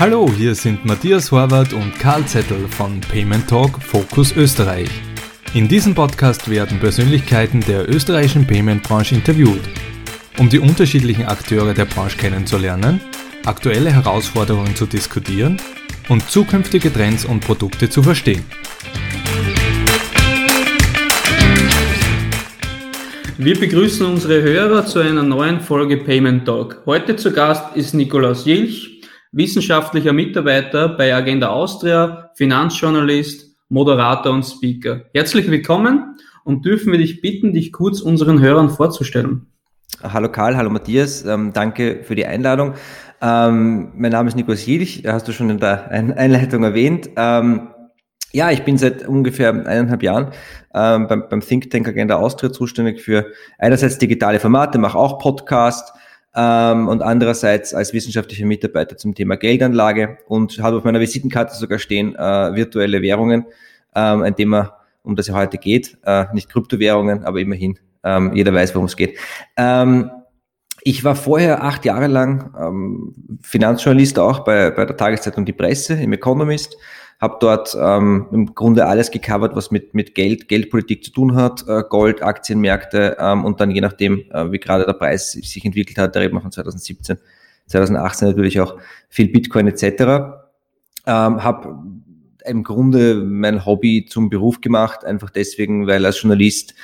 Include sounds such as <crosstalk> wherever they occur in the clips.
Hallo, hier sind Matthias Horvath und Karl Zettel von Payment Talk Focus Österreich. In diesem Podcast werden Persönlichkeiten der österreichischen Payment-Branche interviewt, um die unterschiedlichen Akteure der Branche kennenzulernen, aktuelle Herausforderungen zu diskutieren und zukünftige Trends und Produkte zu verstehen. Wir begrüßen unsere Hörer zu einer neuen Folge Payment Talk. Heute zu Gast ist Nikolaus Jilch, wissenschaftlicher Mitarbeiter bei Agenda Austria, Finanzjournalist, Moderator und Speaker. Herzlich willkommen und dürfen wir dich bitten, dich kurz unseren Hörern vorzustellen. Hallo Karl, hallo Matthias, ähm, danke für die Einladung. Ähm, mein Name ist Nikolaus Jilch, hast du schon in der Einleitung erwähnt. Ähm, ja, ich bin seit ungefähr eineinhalb Jahren ähm, beim, beim Think Tank Agenda Austria zuständig für einerseits digitale Formate, mache auch Podcast ähm, und andererseits als wissenschaftlicher Mitarbeiter zum Thema Geldanlage und habe auf meiner Visitenkarte sogar stehen äh, virtuelle Währungen, ähm, ein Thema, um das ja heute geht, äh, nicht Kryptowährungen, aber immerhin, ähm, jeder weiß, worum es geht. Ähm, ich war vorher acht Jahre lang ähm, Finanzjournalist auch bei, bei der Tageszeitung Die Presse im Economist habe dort ähm, im Grunde alles gecovert, was mit, mit Geld, Geldpolitik zu tun hat, äh, Gold, Aktienmärkte ähm, und dann je nachdem, äh, wie gerade der Preis sich entwickelt hat, da reden wir von 2017, 2018 natürlich auch viel Bitcoin etc. Ähm, habe im Grunde mein Hobby zum Beruf gemacht, einfach deswegen, weil als Journalist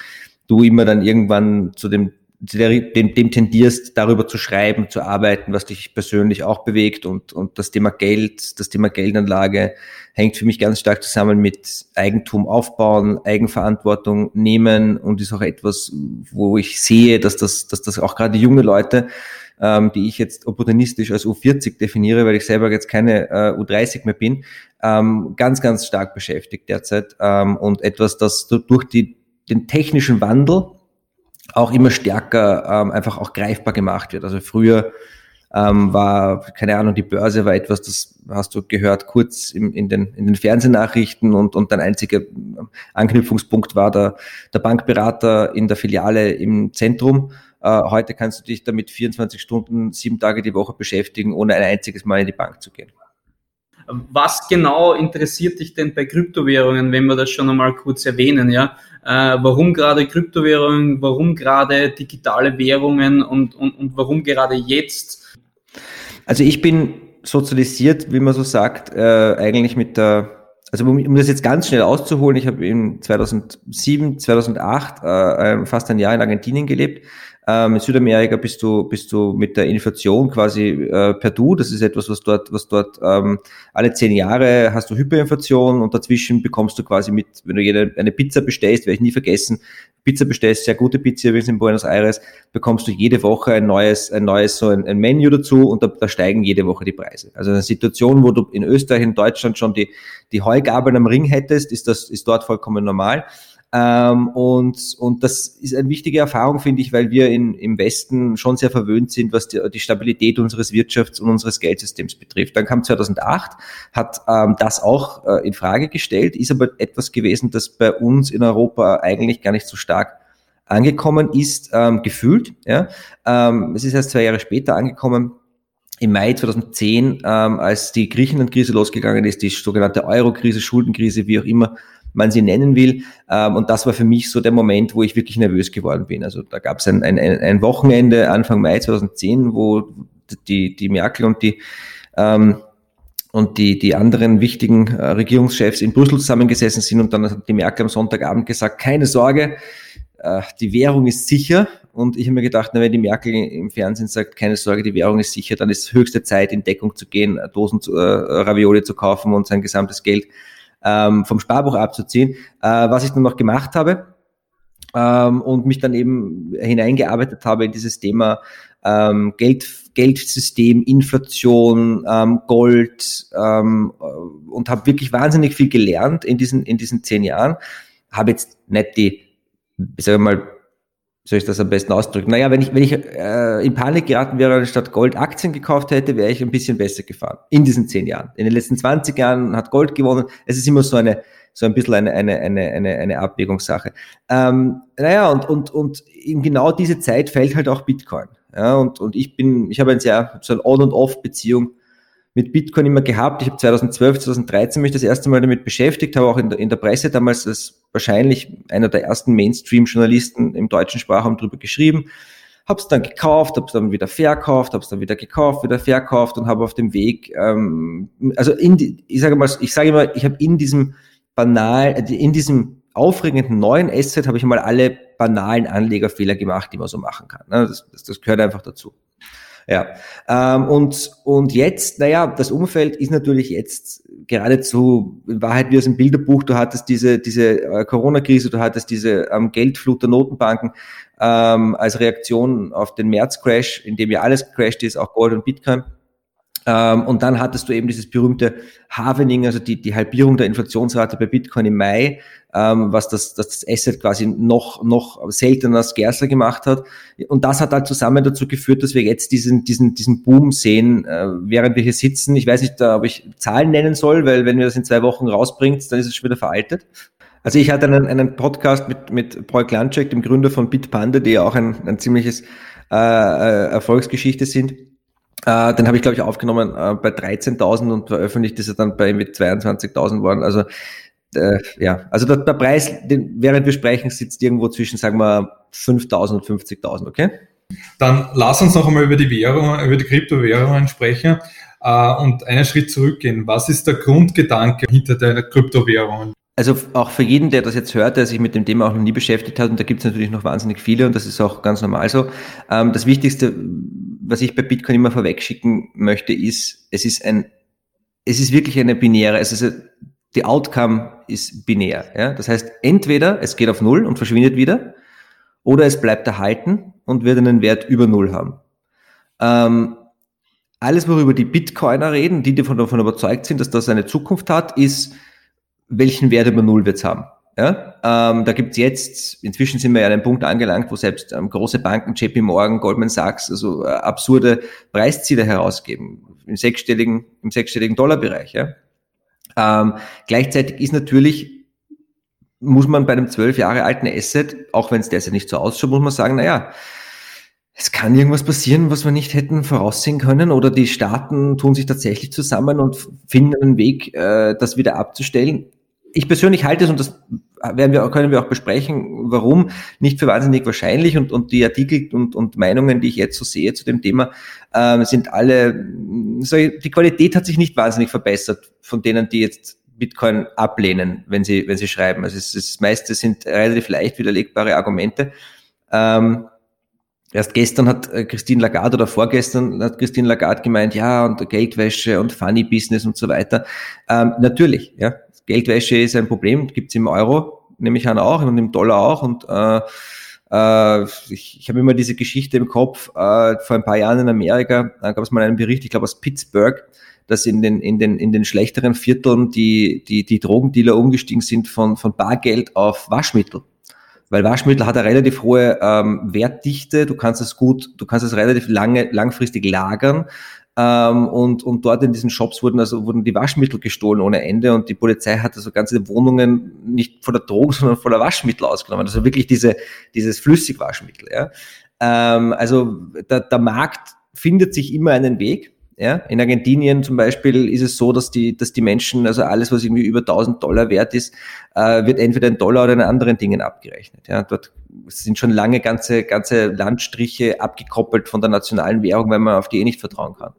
du immer dann irgendwann zu dem dem, dem tendierst, darüber zu schreiben, zu arbeiten, was dich persönlich auch bewegt. Und, und das Thema Geld, das Thema Geldanlage hängt für mich ganz stark zusammen mit Eigentum aufbauen, Eigenverantwortung nehmen und ist auch etwas, wo ich sehe, dass das, dass das auch gerade junge Leute, ähm, die ich jetzt opportunistisch als U40 definiere, weil ich selber jetzt keine äh, U30 mehr bin, ähm, ganz, ganz stark beschäftigt derzeit ähm, und etwas, das durch die, den technischen Wandel, auch immer stärker ähm, einfach auch greifbar gemacht wird. Also früher ähm, war, keine Ahnung, die Börse war etwas, das hast du gehört, kurz im, in, den, in den Fernsehnachrichten und, und dein einziger Anknüpfungspunkt war der, der Bankberater in der Filiale im Zentrum. Äh, heute kannst du dich damit 24 Stunden, sieben Tage die Woche beschäftigen, ohne ein einziges Mal in die Bank zu gehen. Was genau interessiert dich denn bei Kryptowährungen, wenn wir das schon einmal kurz erwähnen, ja? Äh, warum gerade Kryptowährungen, warum gerade digitale Währungen und, und, und warum gerade jetzt? Also ich bin sozialisiert, wie man so sagt, äh, eigentlich mit der also um, das jetzt ganz schnell auszuholen, ich habe in 2007, 2008 äh, fast ein Jahr in Argentinien gelebt ähm, in Südamerika bist du, bist du mit der Inflation quasi äh, per Du. Das ist etwas, was dort, was dort ähm, alle zehn Jahre hast du Hyperinflation und dazwischen bekommst du quasi mit, wenn du jede, eine Pizza bestellst, werde ich nie vergessen, Pizza bestellst, sehr gute Pizza übrigens in Buenos Aires, bekommst du jede Woche ein neues, ein neues so ein, ein Menü dazu und da, da steigen jede Woche die Preise. Also eine Situation, wo du in Österreich, in Deutschland schon die, die Heugabeln am Ring hättest, ist das, ist dort vollkommen normal. Ähm, und, und das ist eine wichtige Erfahrung, finde ich, weil wir in, im Westen schon sehr verwöhnt sind, was die, die Stabilität unseres Wirtschafts- und unseres Geldsystems betrifft. Dann kam 2008, hat ähm, das auch äh, in Frage gestellt, ist aber etwas gewesen, das bei uns in Europa eigentlich gar nicht so stark angekommen ist, ähm, gefühlt. Ja? Ähm, es ist erst zwei Jahre später angekommen, im Mai 2010, ähm, als die Griechenland-Krise losgegangen ist, die sogenannte Euro-Krise, Schuldenkrise, wie auch immer man sie nennen will. Ähm, und das war für mich so der Moment, wo ich wirklich nervös geworden bin. Also da gab es ein, ein, ein Wochenende Anfang Mai 2010, wo die, die Merkel und die ähm, und die, die anderen wichtigen äh, Regierungschefs in Brüssel zusammengesessen sind und dann hat die Merkel am Sonntagabend gesagt, keine Sorge, äh, die Währung ist sicher. Und ich habe mir gedacht, wenn die Merkel im Fernsehen sagt, keine Sorge, die Währung ist sicher, dann ist höchste Zeit, in Deckung zu gehen, Dosen zu, äh, Ravioli zu kaufen und sein gesamtes Geld ähm, vom Sparbuch abzuziehen, äh, was ich dann noch gemacht habe ähm, und mich dann eben hineingearbeitet habe in dieses Thema ähm, Geld, Geldsystem, Inflation, ähm, Gold ähm, und habe wirklich wahnsinnig viel gelernt in diesen, in diesen zehn Jahren. Habe jetzt nicht die, ich sage mal, soll ich das am besten ausdrücken? Naja, wenn ich, wenn ich äh, in Panik geraten wäre und statt Gold Aktien gekauft hätte, wäre ich ein bisschen besser gefahren. In diesen zehn Jahren. In den letzten 20 Jahren hat Gold gewonnen. Es ist immer so eine, so ein bisschen eine, eine, eine, eine, eine Abwägungssache. Ähm, naja, und, und, und in genau diese Zeit fällt halt auch Bitcoin. Ja, und, und ich bin, ich habe ein sehr, so eine On- und Off-Beziehung mit Bitcoin immer gehabt. Ich habe 2012, 2013 mich das erste Mal damit beschäftigt, habe auch in der, in der Presse damals als wahrscheinlich einer der ersten Mainstream-Journalisten im deutschen Sprachraum drüber geschrieben, habe es dann gekauft, habe es dann wieder verkauft, habe es dann wieder gekauft, wieder verkauft und habe auf dem Weg, ähm, also in die, ich sage mal, ich sage immer, ich habe in diesem banal, in diesem aufregenden neuen Asset habe ich mal alle banalen Anlegerfehler gemacht, die man so machen kann. Ne? Das, das, das gehört einfach dazu. Ja, ähm, und, und jetzt, naja, das Umfeld ist natürlich jetzt geradezu, in Wahrheit wie aus dem Bilderbuch, du hattest diese, diese äh, Corona-Krise, du hattest diese ähm, Geldflut der Notenbanken ähm, als Reaktion auf den März-Crash, in dem ja alles gecrashed ist, auch Gold und Bitcoin. Ähm, und dann hattest du eben dieses berühmte Halvening, also die, die Halbierung der Inflationsrate bei Bitcoin im Mai, ähm, was das, das Asset quasi noch, noch seltener, scarcer gemacht hat. Und das hat halt zusammen dazu geführt, dass wir jetzt diesen, diesen, diesen Boom sehen, äh, während wir hier sitzen. Ich weiß nicht, ob ich Zahlen nennen soll, weil wenn wir das in zwei Wochen rausbringt, dann ist es schon wieder veraltet. Also ich hatte einen, einen Podcast mit, mit Paul Klanczek, dem Gründer von Bitpanda, die ja auch ein, ein ziemliches äh, äh Erfolgsgeschichte sind. Äh, den habe ich, glaube ich, aufgenommen äh, bei 13.000 und veröffentlicht ist er dann bei mit 22.000 worden. Also äh, ja, also der, der Preis, den, während wir sprechen, sitzt irgendwo zwischen, sagen wir, 5.000 und 50.000, okay? Dann lass uns noch einmal über die Währung, über die Kryptowährungen sprechen äh, und einen Schritt zurückgehen. Was ist der Grundgedanke hinter der Kryptowährungen? Also auch für jeden, der das jetzt hört, der sich mit dem Thema auch noch nie beschäftigt hat, und da gibt es natürlich noch wahnsinnig viele und das ist auch ganz normal so. Ähm, das Wichtigste, was ich bei Bitcoin immer vorwegschicken möchte, ist, es ist ein, es ist wirklich eine binäre, es ist die Outcome ist binär. Ja? Das heißt, entweder es geht auf Null und verschwindet wieder, oder es bleibt erhalten und wird einen Wert über Null haben. Ähm, alles, worüber die Bitcoiner reden, die davon, davon überzeugt sind, dass das eine Zukunft hat, ist, welchen Wert über Null wird's haben. Ja, ähm, da gibt's jetzt, inzwischen sind wir ja an einem Punkt angelangt, wo selbst ähm, große Banken, JP Morgan, Goldman Sachs, also äh, absurde Preisziele herausgeben, im sechsstelligen, im sechsstelligen Dollarbereich. Ja. Ähm, gleichzeitig ist natürlich, muss man bei einem zwölf Jahre alten Asset, auch wenn es derzeit nicht so ausschaut, muss man sagen, naja, es kann irgendwas passieren, was wir nicht hätten voraussehen können, oder die Staaten tun sich tatsächlich zusammen und finden einen Weg, äh, das wieder abzustellen ich persönlich halte es, und das werden wir, können wir auch besprechen, warum, nicht für wahnsinnig wahrscheinlich. Und, und die Artikel und, und Meinungen, die ich jetzt so sehe zu dem Thema, ähm, sind alle, so, die Qualität hat sich nicht wahnsinnig verbessert von denen, die jetzt Bitcoin ablehnen, wenn sie, wenn sie schreiben. Also es, das meiste sind relativ leicht widerlegbare Argumente. Ähm, Erst gestern hat äh, Christine Lagarde oder vorgestern hat Christine Lagarde gemeint, ja, und Geldwäsche und Funny Business und so weiter. Ähm, natürlich, ja. Geldwäsche ist ein Problem, gibt's im Euro, nehme ich an auch und im Dollar auch. Und äh, äh, ich, ich habe immer diese Geschichte im Kopf, äh, vor ein paar Jahren in Amerika da gab es mal einen Bericht, ich glaube aus Pittsburgh, dass in den, in den, in den schlechteren Vierteln die, die, die Drogendealer umgestiegen sind von, von Bargeld auf Waschmittel. Weil Waschmittel hat eine relativ hohe ähm, Wertdichte, du kannst es gut, du kannst es relativ lange, langfristig lagern ähm, und, und dort in diesen Shops wurden also wurden die Waschmittel gestohlen ohne Ende und die Polizei hat also ganze Wohnungen nicht voller Drogen, <laughs> sondern voller Waschmittel ausgenommen. Also wirklich diese, dieses Flüssigwaschmittel. Ja. Ähm, also der, der Markt findet sich immer einen Weg. Ja, in Argentinien zum Beispiel ist es so, dass die, dass die Menschen, also alles, was irgendwie über 1000 Dollar wert ist, äh, wird entweder in Dollar oder in anderen Dingen abgerechnet. Ja, dort sind schon lange ganze, ganze Landstriche abgekoppelt von der nationalen Währung, weil man auf die eh nicht vertrauen kann.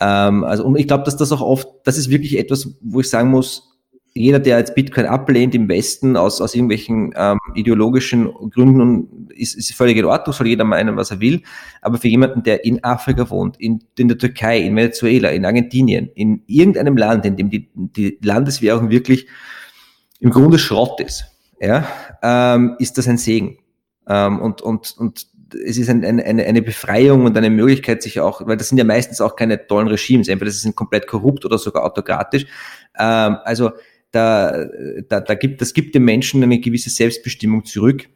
Ähm, also, und ich glaube, dass das auch oft, das ist wirklich etwas, wo ich sagen muss, jeder, der jetzt Bitcoin ablehnt im Westen aus, aus irgendwelchen ähm, ideologischen Gründen, ist, ist völlig in Ordnung, soll jeder meinen, was er will. Aber für jemanden, der in Afrika wohnt, in, in der Türkei, in Venezuela, in Argentinien, in irgendeinem Land, in dem die, die Landeswährung wirklich im Grunde Schrott ist, ja, ähm, ist das ein Segen. Ähm, und, und, und es ist ein, ein, eine, eine Befreiung und eine Möglichkeit, sich auch, weil das sind ja meistens auch keine tollen Regimes, entweder sie sind komplett korrupt oder sogar autokratisch. Ähm, also da, da, da gibt, das gibt den Menschen eine gewisse Selbstbestimmung zurück.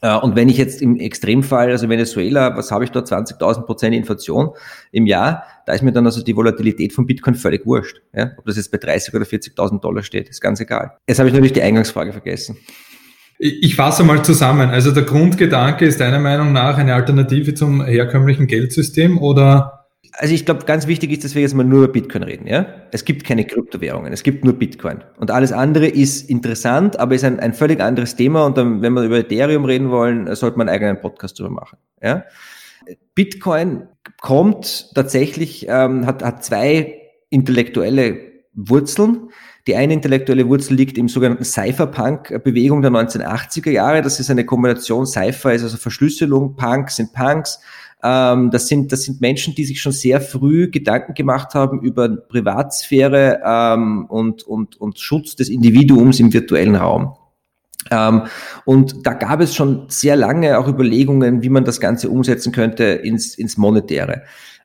Äh, und wenn ich jetzt im Extremfall, also Venezuela, was habe ich dort, 20.000 Prozent Inflation im Jahr, da ist mir dann also die Volatilität von Bitcoin völlig wurscht. Ja? Ob das jetzt bei 30 oder 40.000 Dollar steht, ist ganz egal. Jetzt habe ich natürlich die Eingangsfrage vergessen. Ich fasse mal zusammen. Also der Grundgedanke ist deiner Meinung nach eine Alternative zum herkömmlichen Geldsystem oder also ich glaube, ganz wichtig ist, dass wir jetzt mal nur über Bitcoin reden. Ja? Es gibt keine Kryptowährungen, es gibt nur Bitcoin. Und alles andere ist interessant, aber ist ein, ein völlig anderes Thema. Und dann, wenn wir über Ethereum reden wollen, sollte man einen eigenen Podcast darüber machen. Ja? Bitcoin kommt tatsächlich, ähm, hat, hat zwei intellektuelle Wurzeln. Die eine intellektuelle Wurzel liegt im sogenannten Cypherpunk-Bewegung der 1980er Jahre. Das ist eine Kombination, Cypher ist also Verschlüsselung, Punks sind Punks. Ähm, das, sind, das sind Menschen, die sich schon sehr früh Gedanken gemacht haben über Privatsphäre ähm, und, und, und Schutz des Individuums im virtuellen Raum. Ähm, und da gab es schon sehr lange auch Überlegungen, wie man das Ganze umsetzen könnte ins, ins Monetäre.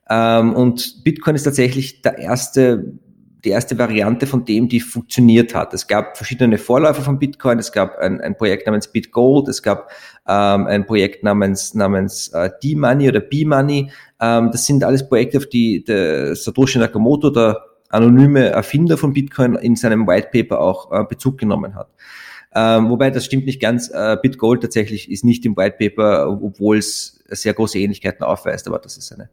Ähm, und Bitcoin ist tatsächlich der erste die erste Variante von dem, die funktioniert hat. Es gab verschiedene Vorläufer von Bitcoin. Es gab ein, ein Projekt namens BitGold. Es gab ähm, ein Projekt namens, namens äh, D-Money oder B-Money. Ähm, das sind alles Projekte, auf die der Satoshi Nakamoto, der anonyme Erfinder von Bitcoin, in seinem White Paper auch äh, Bezug genommen hat. Ähm, wobei das stimmt nicht ganz. Äh, BitGold tatsächlich ist nicht im White Paper, obwohl es sehr große Ähnlichkeiten aufweist, aber das ist eine,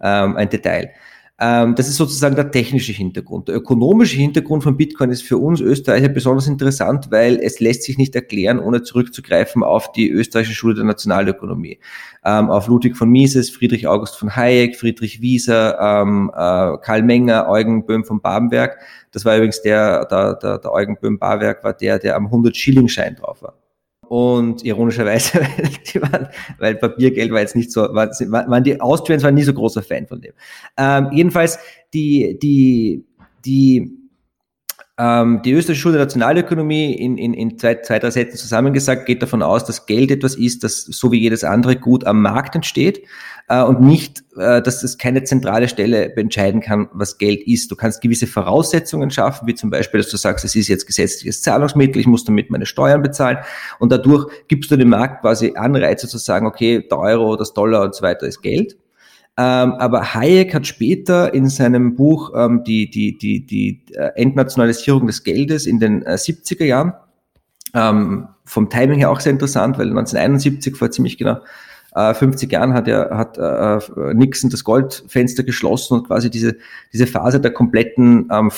ähm, ein Detail. Ähm, das ist sozusagen der technische Hintergrund. Der ökonomische Hintergrund von Bitcoin ist für uns Österreicher besonders interessant, weil es lässt sich nicht erklären, ohne zurückzugreifen auf die österreichische Schule der Nationalökonomie. Ähm, auf Ludwig von Mises, Friedrich August von Hayek, Friedrich Wieser, ähm, äh, Karl Menger, Eugen Böhm von Babenberg. Das war übrigens der, der, der, der Eugen Böhm Babenberg war der, der am 100-Schilling-Schein drauf war. Und ironischerweise, <laughs> weil, waren, weil Papiergeld war jetzt nicht so, war, waren die Austrians waren nie so großer Fan von dem. Ähm, jedenfalls die, die, die ähm, die österreichische Schule der Nationalökonomie in, in, in zwei, zwei, drei Sätzen zusammengesagt geht davon aus, dass Geld etwas ist, das so wie jedes andere Gut am Markt entsteht äh, und nicht, äh, dass es keine zentrale Stelle entscheiden kann, was Geld ist. Du kannst gewisse Voraussetzungen schaffen, wie zum Beispiel, dass du sagst, es ist jetzt gesetzliches Zahlungsmittel, ich muss damit meine Steuern bezahlen und dadurch gibst du dem Markt quasi Anreize zu sagen, okay, der Euro, das Dollar und so weiter ist Geld. Ähm, aber Hayek hat später in seinem Buch ähm, die, die, die, die äh, Entnationalisierung des Geldes in den äh, 70er Jahren, ähm, vom Timing her auch sehr interessant, weil 1971 vor ziemlich genau äh, 50 Jahren hat er hat äh, Nixon das Goldfenster geschlossen und quasi diese diese Phase der kompletten ähm,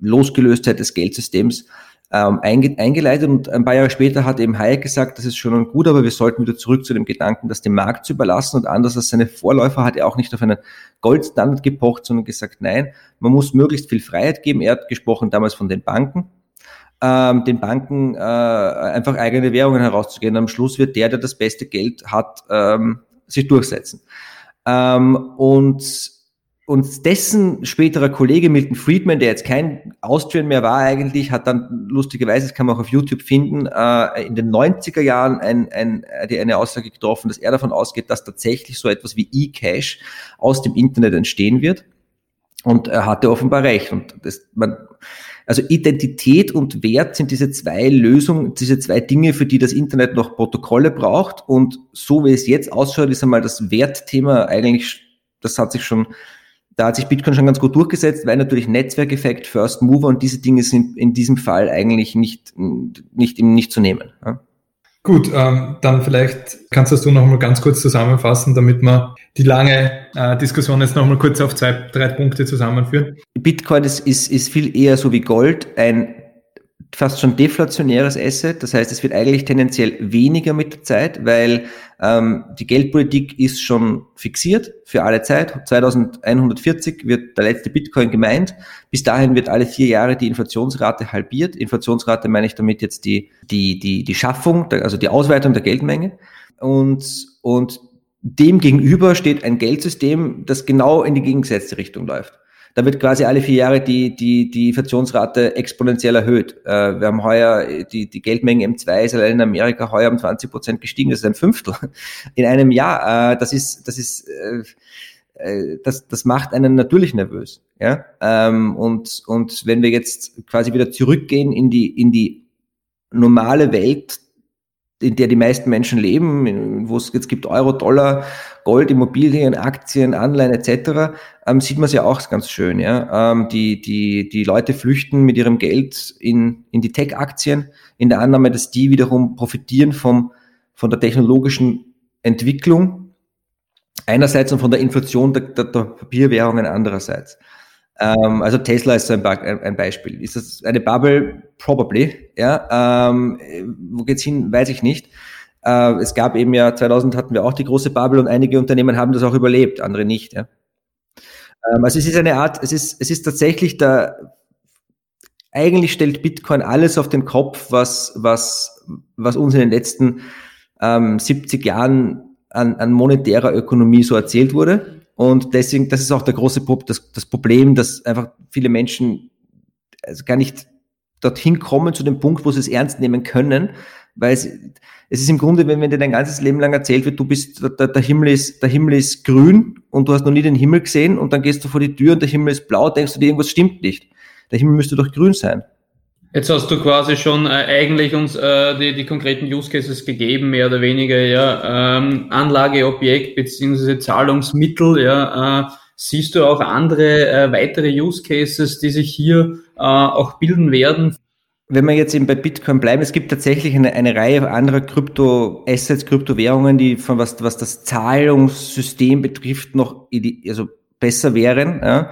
Losgelöstheit des Geldsystems ähm, einge eingeleitet und ein paar Jahre später hat eben Hayek gesagt, das ist schon gut, aber wir sollten wieder zurück zu dem Gedanken, das dem Markt zu überlassen und anders als seine Vorläufer hat er auch nicht auf einen Goldstandard gepocht, sondern gesagt, nein, man muss möglichst viel Freiheit geben. Er hat gesprochen damals von den Banken, ähm, den Banken äh, einfach eigene Währungen herauszugehen. Am Schluss wird der, der das beste Geld hat, ähm, sich durchsetzen. Ähm, und und dessen späterer Kollege Milton Friedman, der jetzt kein Austrian mehr war eigentlich, hat dann lustigerweise, das kann man auch auf YouTube finden, äh, in den 90er Jahren ein, ein, eine Aussage getroffen, dass er davon ausgeht, dass tatsächlich so etwas wie E-Cash aus dem Internet entstehen wird. Und er hatte offenbar recht. Und das, man, also Identität und Wert sind diese zwei Lösungen, diese zwei Dinge, für die das Internet noch Protokolle braucht. Und so wie es jetzt ausschaut, ist einmal das Wertthema eigentlich, das hat sich schon da hat sich Bitcoin schon ganz gut durchgesetzt, weil natürlich Netzwerkeffekt, First Mover und diese Dinge sind in diesem Fall eigentlich nicht, nicht, nicht zu nehmen. Ja. Gut, ähm, dann vielleicht kannst du das noch mal ganz kurz zusammenfassen, damit wir die lange äh, Diskussion jetzt noch mal kurz auf zwei, drei Punkte zusammenführen. Bitcoin ist, ist, ist viel eher so wie Gold ein fast schon deflationäres Asset. Das heißt, es wird eigentlich tendenziell weniger mit der Zeit, weil ähm, die Geldpolitik ist schon fixiert für alle Zeit. 2140 wird der letzte Bitcoin gemeint. Bis dahin wird alle vier Jahre die Inflationsrate halbiert. Inflationsrate meine ich damit jetzt die, die, die, die Schaffung, also die Ausweitung der Geldmenge. Und, und dem gegenüber steht ein Geldsystem, das genau in die gegengesetzte Richtung läuft da wird quasi alle vier Jahre die, die, die Inflationsrate exponentiell erhöht. Äh, wir haben heuer, die, die Geldmenge M2 ist allein in Amerika heuer um 20 Prozent gestiegen, das ist ein Fünftel <laughs> in einem Jahr. Äh, das ist, das ist, äh, äh, das, das macht einen natürlich nervös. Ja? Ähm, und, und wenn wir jetzt quasi wieder zurückgehen in die, in die normale Welt, in der die meisten Menschen leben, wo es jetzt gibt Euro, Dollar, Gold, Immobilien, Aktien, Anleihen etc., ähm, sieht man es ja auch ganz schön. Ja? Ähm, die, die, die Leute flüchten mit ihrem Geld in, in die Tech-Aktien, in der Annahme, dass die wiederum profitieren vom, von der technologischen Entwicklung. einerseits und von der Inflation der, der, der Papierwährungen andererseits. Ähm, also Tesla ist so ein, ein, Beispiel. Ist das eine Bubble? Probably. Ja. Ähm, wo geht's hin? Weiß ich nicht. Äh, es gab eben ja 2000 hatten wir auch die große Bubble und einige Unternehmen haben das auch überlebt, andere nicht. Ja. Ähm, also es ist eine Art, es ist es ist tatsächlich der eigentlich stellt Bitcoin alles auf den Kopf, was was was uns in den letzten ähm, 70 Jahren an, an monetärer Ökonomie so erzählt wurde. Und deswegen, das ist auch der große das, das Problem, dass einfach viele Menschen also gar nicht dorthin kommen zu dem Punkt, wo sie es ernst nehmen können, weil es, es ist im Grunde, wenn, wenn dir dein ganzes Leben lang erzählt wird, du bist, der, der, Himmel ist, der Himmel ist grün und du hast noch nie den Himmel gesehen und dann gehst du vor die Tür und der Himmel ist blau, denkst du dir, irgendwas stimmt nicht. Der Himmel müsste doch grün sein. Jetzt hast du quasi schon äh, eigentlich uns äh, die, die konkreten Use Cases gegeben, mehr oder weniger, ja, ähm, Anlageobjekt beziehungsweise Zahlungsmittel, ja, äh, siehst du auch andere äh, weitere Use Cases, die sich hier äh, auch bilden werden? Wenn wir jetzt eben bei Bitcoin bleiben, es gibt tatsächlich eine, eine Reihe anderer Krypto-Assets, Kryptowährungen, die von was, was das Zahlungssystem betrifft, noch also besser wären. Ja.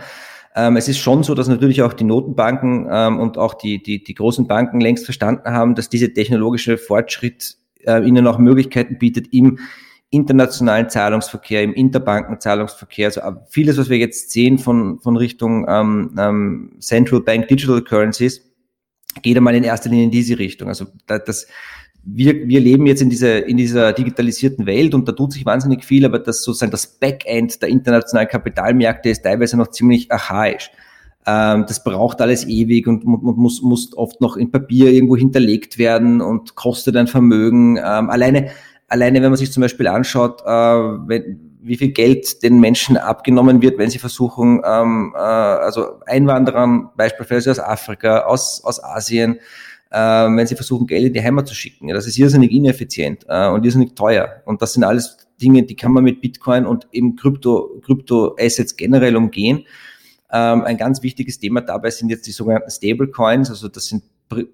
Ähm, es ist schon so, dass natürlich auch die Notenbanken ähm, und auch die, die, die großen Banken längst verstanden haben, dass diese technologische Fortschritt äh, ihnen auch Möglichkeiten bietet, im internationalen Zahlungsverkehr, im Interbankenzahlungsverkehr, also äh, vieles, was wir jetzt sehen von, von Richtung ähm, ähm, Central Bank Digital Currencies, geht einmal in erster Linie in diese Richtung. Also das, wir, wir leben jetzt in dieser, in dieser digitalisierten Welt und da tut sich wahnsinnig viel, aber das sozusagen das Backend der internationalen Kapitalmärkte ist teilweise noch ziemlich archaisch. Ähm, das braucht alles ewig und man muss, muss oft noch in Papier irgendwo hinterlegt werden und kostet ein Vermögen. Ähm, alleine, alleine, wenn man sich zum Beispiel anschaut, äh, wenn, wie viel Geld den Menschen abgenommen wird, wenn sie versuchen, ähm, äh, also Einwanderern beispielsweise aus Afrika, aus, aus Asien, wenn sie versuchen, Geld in die Heimat zu schicken. Das ist irrsinnig ineffizient äh, und irrsinnig teuer. Und das sind alles Dinge, die kann man mit Bitcoin und eben Krypto, Krypto-Assets generell umgehen. Ähm, ein ganz wichtiges Thema dabei sind jetzt die sogenannten Stablecoins. Also das sind,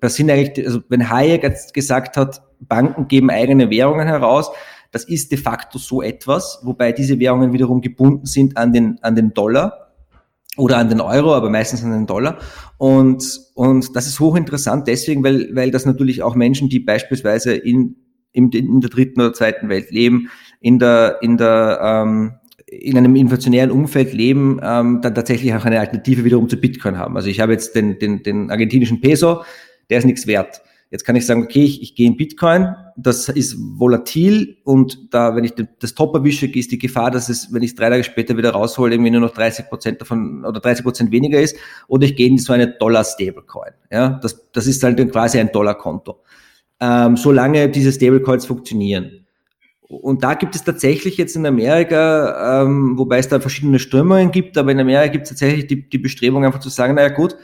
das sind eigentlich, also wenn Hayek jetzt gesagt hat, Banken geben eigene Währungen heraus, das ist de facto so etwas, wobei diese Währungen wiederum gebunden sind an den, an den Dollar oder an den Euro, aber meistens an den Dollar. Und, und das ist hochinteressant deswegen, weil, weil das natürlich auch Menschen, die beispielsweise in, in, in der dritten oder zweiten Welt leben, in der, in der, ähm, in einem inflationären Umfeld leben, ähm, dann tatsächlich auch eine Alternative wiederum zu Bitcoin haben. Also ich habe jetzt den, den, den argentinischen Peso, der ist nichts wert. Jetzt kann ich sagen, okay, ich, ich gehe in Bitcoin, das ist volatil und da, wenn ich das Top erwische, ist die Gefahr, dass es, wenn ich es drei Tage später wieder raushole, irgendwie nur noch 30 Prozent davon oder 30 Prozent weniger ist. Oder ich gehe in so eine Dollar-Stablecoin. Ja, das, das ist halt quasi ein Dollarkonto. Ähm, solange diese Stablecoins funktionieren. Und da gibt es tatsächlich jetzt in Amerika, ähm, wobei es da verschiedene Strömungen gibt, aber in Amerika gibt es tatsächlich die, die Bestrebung einfach zu sagen, naja gut,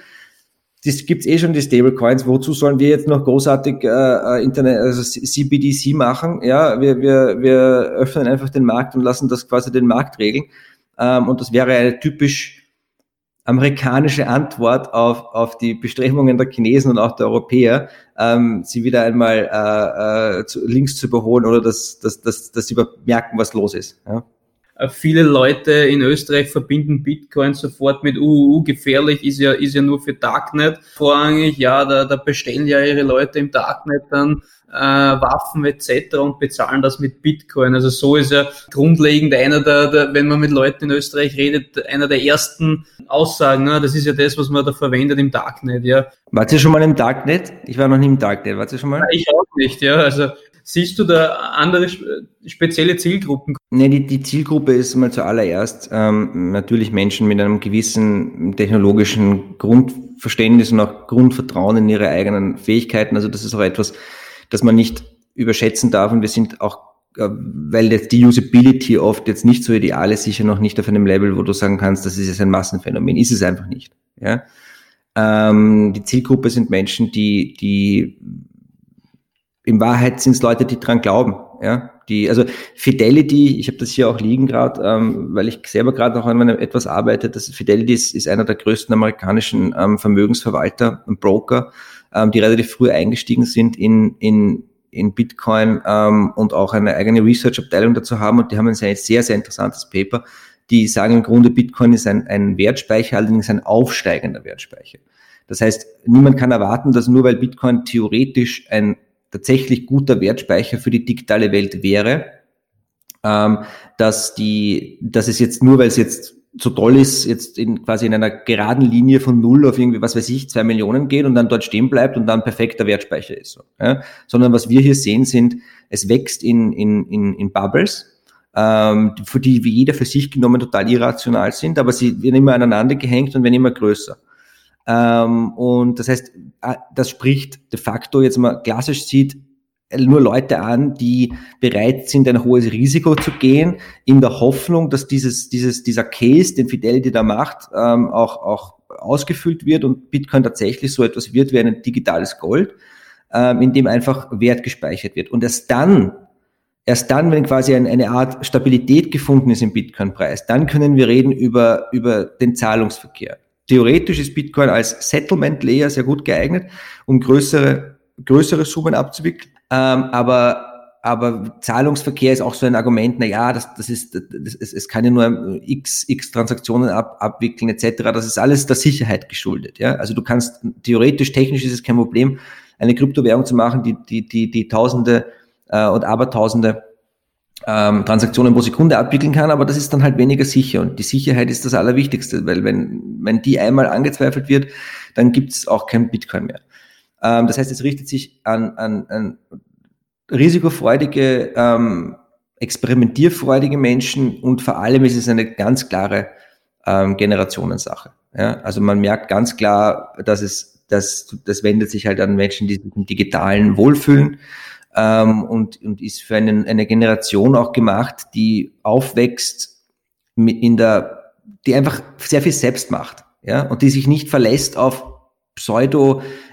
das gibt's eh schon, die Stablecoins. Wozu sollen wir jetzt noch großartig äh, äh Internet, also CBDC machen? Ja, wir, wir, wir öffnen einfach den Markt und lassen das quasi den Markt regeln. Ähm, und das wäre eine typisch amerikanische Antwort auf, auf die Bestrebungen der Chinesen und auch der Europäer, ähm, sie wieder einmal äh, äh, zu, links zu überholen oder dass, dass, dass, dass sie merken, was los ist. Ja. Äh, viele Leute in Österreich verbinden Bitcoin sofort mit UUU, gefährlich ist ja, ist ja nur für Darknet. Vorrangig, ja, da, da bestellen ja ihre Leute im Darknet dann äh, Waffen etc. und bezahlen das mit Bitcoin. Also so ist ja grundlegend einer der, der, wenn man mit Leuten in Österreich redet, einer der ersten Aussagen, ne? das ist ja das, was man da verwendet im Darknet, ja. Wart ihr schon mal im Darknet? Ich war noch nie im Darknet. Wart ihr schon mal? Ich auch nicht, ja. Also Siehst du da andere spezielle Zielgruppen? Nee, die, die Zielgruppe ist mal zuallererst ähm, natürlich Menschen mit einem gewissen technologischen Grundverständnis und auch Grundvertrauen in ihre eigenen Fähigkeiten. Also das ist auch etwas, das man nicht überschätzen darf. Und wir sind auch, äh, weil jetzt die Usability oft jetzt nicht so ideal ist, sicher noch nicht auf einem Level, wo du sagen kannst, das ist jetzt ein Massenphänomen. Ist es einfach nicht. Ja? Ähm, die Zielgruppe sind Menschen, die, die in Wahrheit sind es Leute, die dran glauben. Ja, die, also Fidelity, ich habe das hier auch liegen gerade, ähm, weil ich selber gerade noch an meinem etwas arbeite. Das Fidelity ist, ist einer der größten amerikanischen ähm, Vermögensverwalter und Broker, ähm, die relativ früh eingestiegen sind in, in in Bitcoin ähm, und auch eine eigene Research-Abteilung dazu haben und die haben ein sehr, sehr, interessantes Paper, die sagen im Grunde, Bitcoin ist ein, ein Wertspeicher, allerdings ein aufsteigender Wertspeicher. Das heißt, niemand kann erwarten, dass nur weil Bitcoin theoretisch ein tatsächlich guter Wertspeicher für die digitale Welt wäre, ähm, dass die, dass es jetzt nur, weil es jetzt so toll ist, jetzt in quasi in einer geraden Linie von null auf irgendwie, was weiß ich, zwei Millionen geht und dann dort stehen bleibt und dann perfekter Wertspeicher ist. Ja? Sondern was wir hier sehen, sind, es wächst in, in, in, in Bubbles, ähm, für die wie jeder für sich genommen total irrational sind, aber sie werden immer aneinander gehängt und werden immer größer. Ähm, und das heißt, äh, das spricht de facto jetzt mal klassisch sieht nur Leute an, die bereit sind, ein hohes Risiko zu gehen, in der Hoffnung, dass dieses, dieses, dieser Case, den Fidelity da macht, ähm, auch, auch ausgefüllt wird und Bitcoin tatsächlich so etwas wird wie ein digitales Gold, ähm, in dem einfach Wert gespeichert wird. Und erst dann, erst dann, wenn quasi ein, eine Art Stabilität gefunden ist im Bitcoin-Preis, dann können wir reden über, über den Zahlungsverkehr. Theoretisch ist Bitcoin als Settlement Layer sehr gut geeignet, um größere, größere Summen abzuwickeln. Ähm, aber aber Zahlungsverkehr ist auch so ein Argument, na ja, das, das ist, das, es, es kann ja nur x, x Transaktionen ab, abwickeln etc. Das ist alles der Sicherheit geschuldet. Ja? Also du kannst, theoretisch, technisch ist es kein Problem, eine Kryptowährung zu machen, die, die, die, die Tausende äh, und Abertausende ähm, Transaktionen pro Sekunde abwickeln kann, aber das ist dann halt weniger sicher. Und die Sicherheit ist das Allerwichtigste, weil wenn, wenn die einmal angezweifelt wird, dann gibt es auch kein Bitcoin mehr. Ähm, das heißt, es richtet sich an, an, an risikofreudige, ähm, experimentierfreudige Menschen und vor allem ist es eine ganz klare ähm, Generationensache. Ja? Also man merkt ganz klar, dass es, dass, das wendet sich halt an Menschen, die sich im Digitalen wohlfühlen ähm, und, und ist für einen, eine Generation auch gemacht, die aufwächst mit in der, die einfach sehr viel selbst macht, ja, und die sich nicht verlässt auf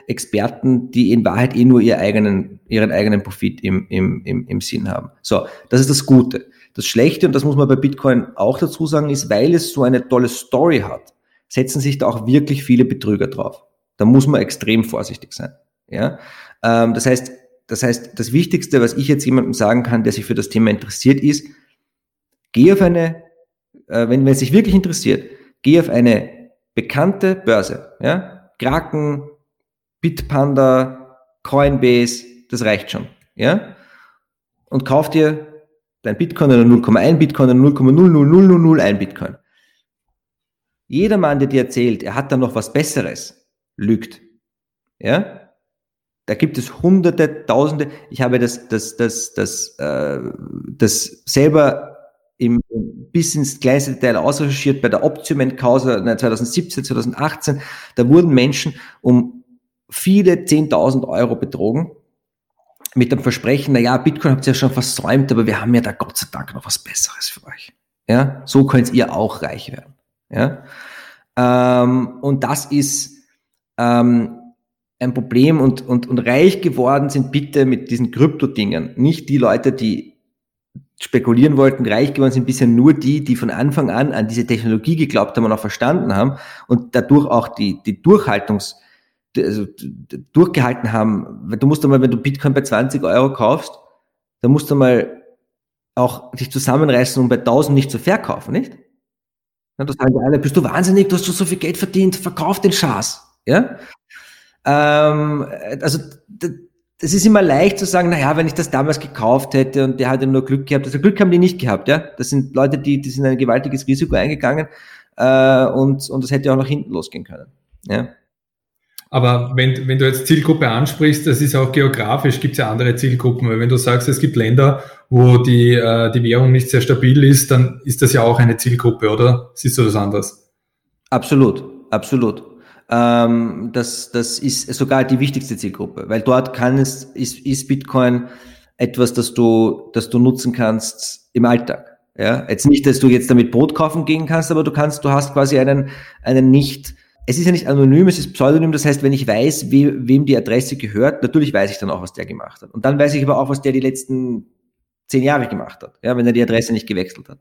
Pseudo-Experten, die in Wahrheit eh nur ihren eigenen, ihren eigenen Profit im, im, im, im Sinn haben. So, das ist das Gute. Das Schlechte, und das muss man bei Bitcoin auch dazu sagen, ist, weil es so eine tolle Story hat, setzen sich da auch wirklich viele Betrüger drauf. Da muss man extrem vorsichtig sein. Ja? Ähm, das heißt, das heißt, das Wichtigste, was ich jetzt jemandem sagen kann, der sich für das Thema interessiert, ist, geh auf eine, äh, wenn, wenn es sich wirklich interessiert, geh auf eine bekannte Börse, ja, Kraken, Bitpanda, Coinbase, das reicht schon. Ja? Und kauf dir dein Bitcoin oder 0,1 Bitcoin oder 0,00001 Bitcoin. Jeder Mann, der dir erzählt, er hat da noch was Besseres, lügt. Ja? Da gibt es hunderte, tausende. Ich habe das, das, das, das, äh, das selber im, bis ins kleinste Detail ausrecherchiert bei der Optiment-Causa 2017, 2018. Da wurden Menschen um viele 10.000 Euro betrogen mit dem Versprechen, na ja, Bitcoin habt ihr ja schon versäumt, aber wir haben ja da Gott sei Dank noch was Besseres für euch. Ja, so könnt ihr auch reich werden. Ja, ähm, und das ist ähm, ein Problem und, und, und reich geworden sind bitte mit diesen Krypto-Dingen nicht die Leute, die spekulieren wollten, reich geworden sind bisher nur die, die von Anfang an an diese Technologie geglaubt haben und auch verstanden haben und dadurch auch die, die Durchhaltungs, also durchgehalten haben. Du musst einmal, wenn du Bitcoin bei 20 Euro kaufst, dann musst du mal auch dich zusammenreißen, um bei 1000 nicht zu verkaufen, nicht? Ja, das sagen alle, bist du wahnsinnig, du hast schon so viel Geld verdient, verkauf den Schaß. Ja? Ähm, also es ist immer leicht zu sagen, naja, wenn ich das damals gekauft hätte und der hatte nur Glück gehabt. Also Glück haben die nicht gehabt, ja. Das sind Leute, die, die sind ein gewaltiges Risiko eingegangen äh, und, und das hätte auch nach hinten losgehen können. Ja. Aber wenn, wenn du jetzt Zielgruppe ansprichst, das ist auch geografisch, gibt es ja andere Zielgruppen. Weil wenn du sagst, es gibt Länder, wo die, äh, die Währung nicht sehr stabil ist, dann ist das ja auch eine Zielgruppe, oder? Siehst du das anders? Absolut, absolut. Ähm, das, das ist sogar die wichtigste Zielgruppe, weil dort kann es, ist, ist Bitcoin etwas, das du, das du nutzen kannst im Alltag. Ja, jetzt nicht, dass du jetzt damit Brot kaufen gehen kannst, aber du kannst, du hast quasi einen, einen nicht, es ist ja nicht anonym, es ist pseudonym, das heißt, wenn ich weiß, we, wem die Adresse gehört, natürlich weiß ich dann auch, was der gemacht hat. Und dann weiß ich aber auch, was der die letzten zehn Jahre gemacht hat, ja, wenn er die Adresse nicht gewechselt hat.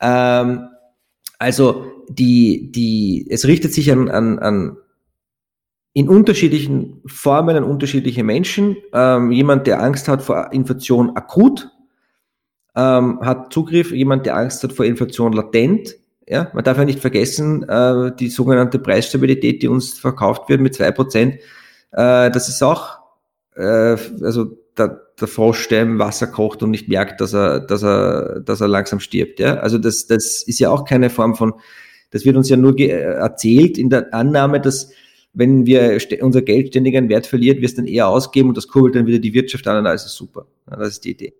Ähm, also die, die, es richtet sich an, an, an in unterschiedlichen Formen an unterschiedliche Menschen. Ähm, jemand, der Angst hat vor Inflation akut, ähm, hat Zugriff. Jemand, der Angst hat vor Inflation latent. Ja, man darf ja nicht vergessen, äh, die sogenannte Preisstabilität, die uns verkauft wird mit zwei Prozent, äh, das ist auch, äh, also der, der Frosch, der im Wasser kocht und nicht merkt, dass er, dass er, dass er langsam stirbt. Ja, also das, das ist ja auch keine Form von, das wird uns ja nur erzählt in der Annahme, dass wenn wir unser Geld ständig einen Wert verliert, wir es dann eher ausgeben und das kurbelt dann wieder die Wirtschaft an und alles ist super. Ja, das ist die Idee.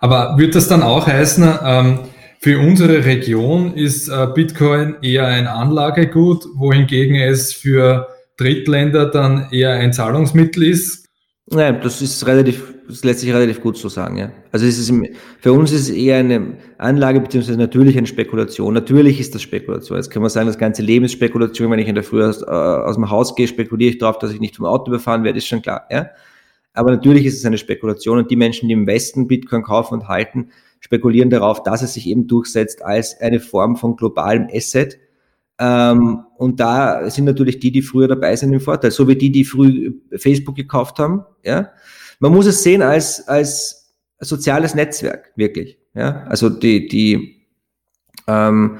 Aber wird das dann auch heißen, ähm, für unsere Region ist äh, Bitcoin eher ein Anlagegut, wohingegen es für Drittländer dann eher ein Zahlungsmittel ist? Nein, das ist relativ, das lässt sich relativ gut so sagen, ja. Also es ist für uns ist es eher eine Anlage beziehungsweise natürlich eine Spekulation. Natürlich ist das Spekulation. Jetzt kann man sagen, das ganze Leben ist Spekulation. Wenn ich in der Früh aus, äh, aus dem Haus gehe, spekuliere ich darauf, dass ich nicht vom Auto überfahren werde, ist schon klar, ja. Aber natürlich ist es eine Spekulation und die Menschen, die im Westen Bitcoin kaufen und halten, spekulieren darauf, dass es sich eben durchsetzt als eine Form von globalem Asset. Ähm, und da sind natürlich die, die früher dabei sind, im Vorteil. So wie die, die früh Facebook gekauft haben. Ja, man muss es sehen als als soziales Netzwerk wirklich. Ja, also die die ähm,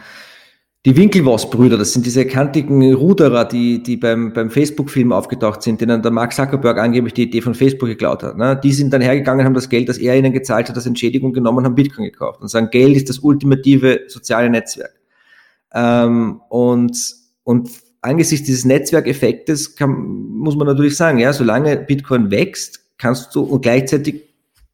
die Winkelwoss-Brüder, das sind diese kantigen Ruderer, die, die beim, beim Facebook-Film aufgetaucht sind, denen der Mark Zuckerberg angeblich die Idee von Facebook geklaut hat. Ne? Die sind dann hergegangen, haben das Geld, das er ihnen gezahlt hat, als Entschädigung genommen, haben Bitcoin gekauft und sagen, Geld ist das ultimative soziale Netzwerk. Ähm, und, und angesichts dieses Netzwerkeffektes kann, muss man natürlich sagen, ja, solange Bitcoin wächst, kannst du und gleichzeitig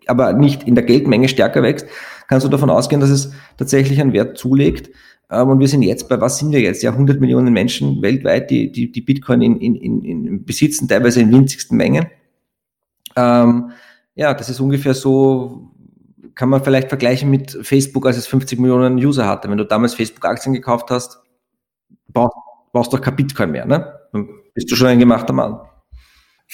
aber nicht in der Geldmenge stärker wächst, kannst du davon ausgehen, dass es tatsächlich einen Wert zulegt, und wir sind jetzt bei, was sind wir jetzt? Ja, 100 Millionen Menschen weltweit, die, die, die Bitcoin in, in, in, in besitzen, teilweise in winzigsten Mengen. Ähm, ja, das ist ungefähr so, kann man vielleicht vergleichen mit Facebook, als es 50 Millionen User hatte. Wenn du damals Facebook-Aktien gekauft hast, brauchst, brauchst du doch kein Bitcoin mehr, ne? Dann bist du schon ein gemachter Mann.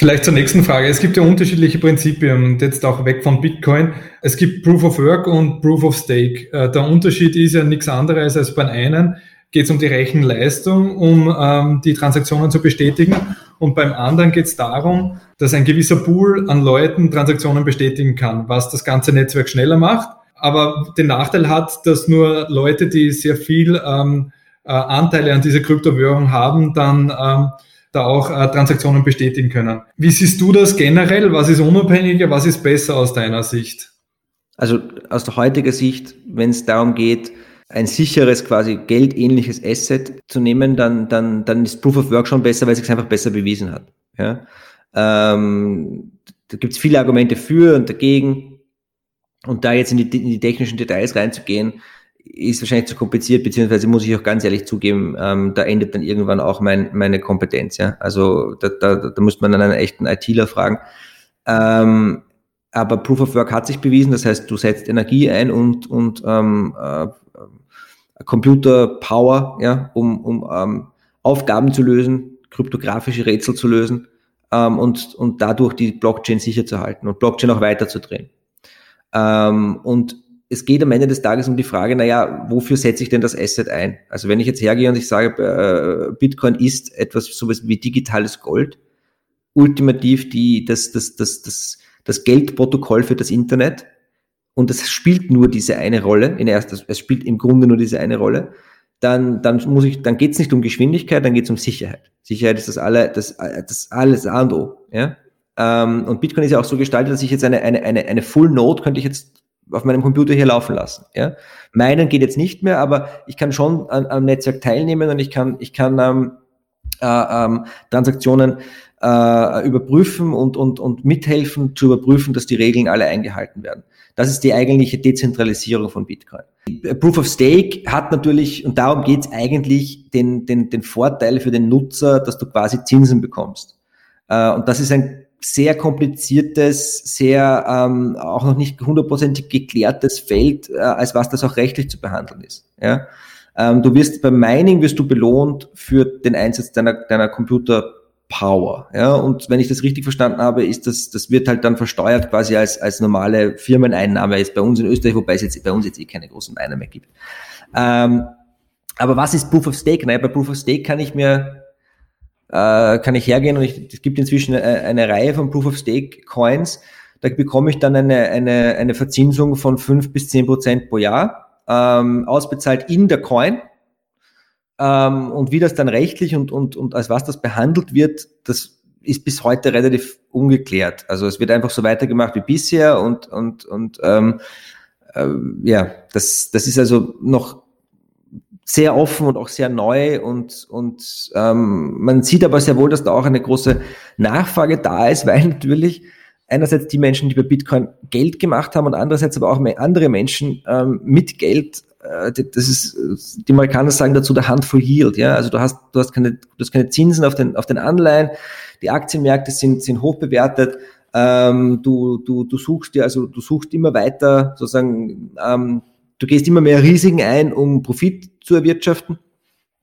Vielleicht zur nächsten Frage. Es gibt ja unterschiedliche Prinzipien und jetzt auch weg von Bitcoin. Es gibt Proof of Work und Proof of Stake. Äh, der Unterschied ist ja nichts anderes als beim einen geht es um die Rechenleistung, um ähm, die Transaktionen zu bestätigen. Und beim anderen geht es darum, dass ein gewisser Pool an Leuten Transaktionen bestätigen kann, was das ganze Netzwerk schneller macht, aber den Nachteil hat, dass nur Leute, die sehr viel ähm, äh, Anteile an dieser Kryptowährung haben, dann ähm, da auch äh, Transaktionen bestätigen können. Wie siehst du das generell? Was ist unabhängiger? Was ist besser aus deiner Sicht? Also aus der heutigen Sicht, wenn es darum geht, ein sicheres, quasi geldähnliches Asset zu nehmen, dann, dann, dann ist Proof of Work schon besser, weil es sich einfach besser bewiesen hat. Ja? Ähm, da gibt es viele Argumente für und dagegen. Und da jetzt in die, in die technischen Details reinzugehen, ist wahrscheinlich zu kompliziert, beziehungsweise muss ich auch ganz ehrlich zugeben, ähm, da endet dann irgendwann auch mein, meine Kompetenz. Ja? Also da, da, da muss man dann einen echten ITler fragen. Ähm, aber Proof of Work hat sich bewiesen, das heißt, du setzt Energie ein und, und ähm, äh, Computer Power, ja, um, um ähm, Aufgaben zu lösen, kryptografische Rätsel zu lösen ähm, und, und dadurch die Blockchain sicher zu halten und Blockchain auch weiterzudrehen. Ähm, und es geht am Ende des Tages um die Frage, naja, wofür setze ich denn das Asset ein? Also wenn ich jetzt hergehe und ich sage, äh, Bitcoin ist etwas sowas wie digitales Gold, ultimativ die, das, das, das, das, das Geldprotokoll für das Internet, und es spielt nur diese eine Rolle, in erster, es spielt im Grunde nur diese eine Rolle, dann, dann muss ich, dann geht es nicht um Geschwindigkeit, dann geht es um Sicherheit. Sicherheit ist das alle, das, das alles A und O. Ja? Ähm, und Bitcoin ist ja auch so gestaltet, dass ich jetzt eine, eine, eine, eine Full Node könnte ich jetzt auf meinem Computer hier laufen lassen. Ja? Meinen geht jetzt nicht mehr, aber ich kann schon an, am Netzwerk teilnehmen und ich kann, ich kann ähm, äh, ähm, Transaktionen äh, überprüfen und, und, und mithelfen zu überprüfen, dass die Regeln alle eingehalten werden. Das ist die eigentliche Dezentralisierung von Bitcoin. Proof of Stake hat natürlich, und darum geht es eigentlich, den, den, den Vorteil für den Nutzer, dass du quasi Zinsen bekommst. Äh, und das ist ein sehr kompliziertes, sehr ähm, auch noch nicht hundertprozentig geklärtes Feld, äh, als was das auch rechtlich zu behandeln ist. Ja? Ähm, du wirst beim Mining wirst du belohnt für den Einsatz deiner, deiner Computer Power. Ja, und wenn ich das richtig verstanden habe, ist das, das wird halt dann versteuert quasi als, als normale Firmeneinnahme jetzt bei uns in Österreich, wobei es jetzt bei uns jetzt eh keine großen Einnahmen mehr gibt. Ähm, aber was ist Proof of Stake? Naja, bei Proof of Stake kann ich mir äh, kann ich hergehen und ich, es gibt inzwischen eine, eine Reihe von Proof of Stake Coins, da bekomme ich dann eine, eine, eine Verzinsung von fünf bis zehn Prozent pro Jahr, ähm, ausbezahlt in der Coin. Ähm, und wie das dann rechtlich und, und, und als was das behandelt wird, das ist bis heute relativ ungeklärt. Also es wird einfach so weitergemacht wie bisher und, und, und ähm, äh, ja, das, das ist also noch sehr offen und auch sehr neu und, und ähm, man sieht aber sehr wohl, dass da auch eine große Nachfrage da ist, <laughs> weil natürlich einerseits die Menschen, die bei Bitcoin Geld gemacht haben und andererseits aber auch andere Menschen ähm, mit Geld, äh, das ist, die Amerikaner sagen dazu der Handful Yield, ja, also du hast, du hast keine, du hast keine Zinsen auf den, auf den Anleihen, die Aktienmärkte sind, sind hoch bewertet, ähm, du, du, du suchst dir, also du suchst immer weiter sozusagen ähm, Du gehst immer mehr Risiken ein, um Profit zu erwirtschaften,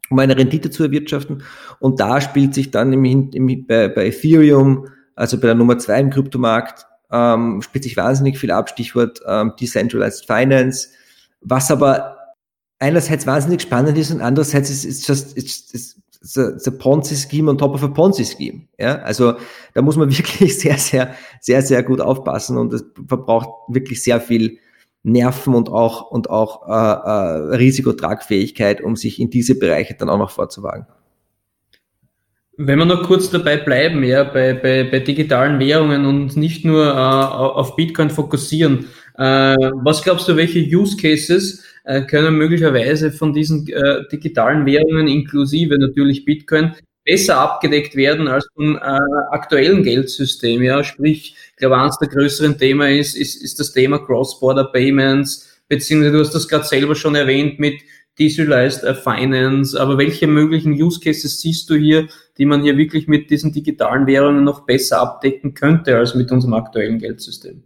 um eine Rendite zu erwirtschaften. Und da spielt sich dann im, im, bei, bei Ethereum, also bei der Nummer zwei im Kryptomarkt, ähm, spielt sich wahnsinnig viel ab, Stichwort ähm, Decentralized Finance, was aber einerseits wahnsinnig spannend ist und andererseits ist es just, it's, it's, a, Ponzi-Scheme on top of a Ponzi-Scheme. Ja? Also da muss man <laughs> wirklich sehr, sehr, sehr, sehr gut aufpassen und es verbraucht wirklich sehr viel Nerven und auch, und auch äh, äh, Risikotragfähigkeit, um sich in diese Bereiche dann auch noch vorzuwagen. Wenn wir noch kurz dabei bleiben, ja, bei, bei, bei digitalen Währungen und nicht nur äh, auf Bitcoin fokussieren, äh, was glaubst du, welche Use Cases äh, können möglicherweise von diesen äh, digitalen Währungen inklusive natürlich Bitcoin besser abgedeckt werden als vom äh, aktuellen Geldsystem. Ja, sprich, ich glaube, eines der größeren Themen ist, ist, ist das Thema Cross-Border Payments, beziehungsweise du hast das gerade selber schon erwähnt mit Decentralized äh, Finance. Aber welche möglichen Use Cases siehst du hier, die man hier wirklich mit diesen digitalen Währungen noch besser abdecken könnte als mit unserem aktuellen Geldsystem?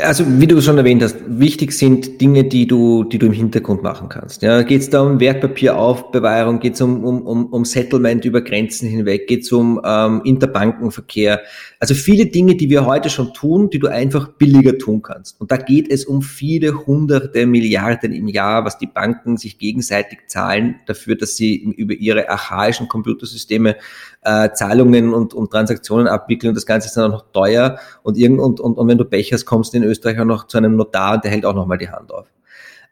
Also wie du schon erwähnt hast, wichtig sind Dinge, die du, die du im Hintergrund machen kannst. Ja, geht es da um Wertpapieraufbewahrung, geht es um, um, um, um Settlement über Grenzen hinweg, geht es um ähm, Interbankenverkehr. Also viele Dinge, die wir heute schon tun, die du einfach billiger tun kannst. Und da geht es um viele hunderte Milliarden im Jahr, was die Banken sich gegenseitig zahlen dafür, dass sie über ihre archaischen Computersysteme äh, Zahlungen und, und Transaktionen abwickeln und das Ganze ist dann auch noch teuer und, irgend, und, und, und wenn du Pech hast, kommst du in Österreich auch noch zu einem Notar und der hält auch nochmal die Hand auf.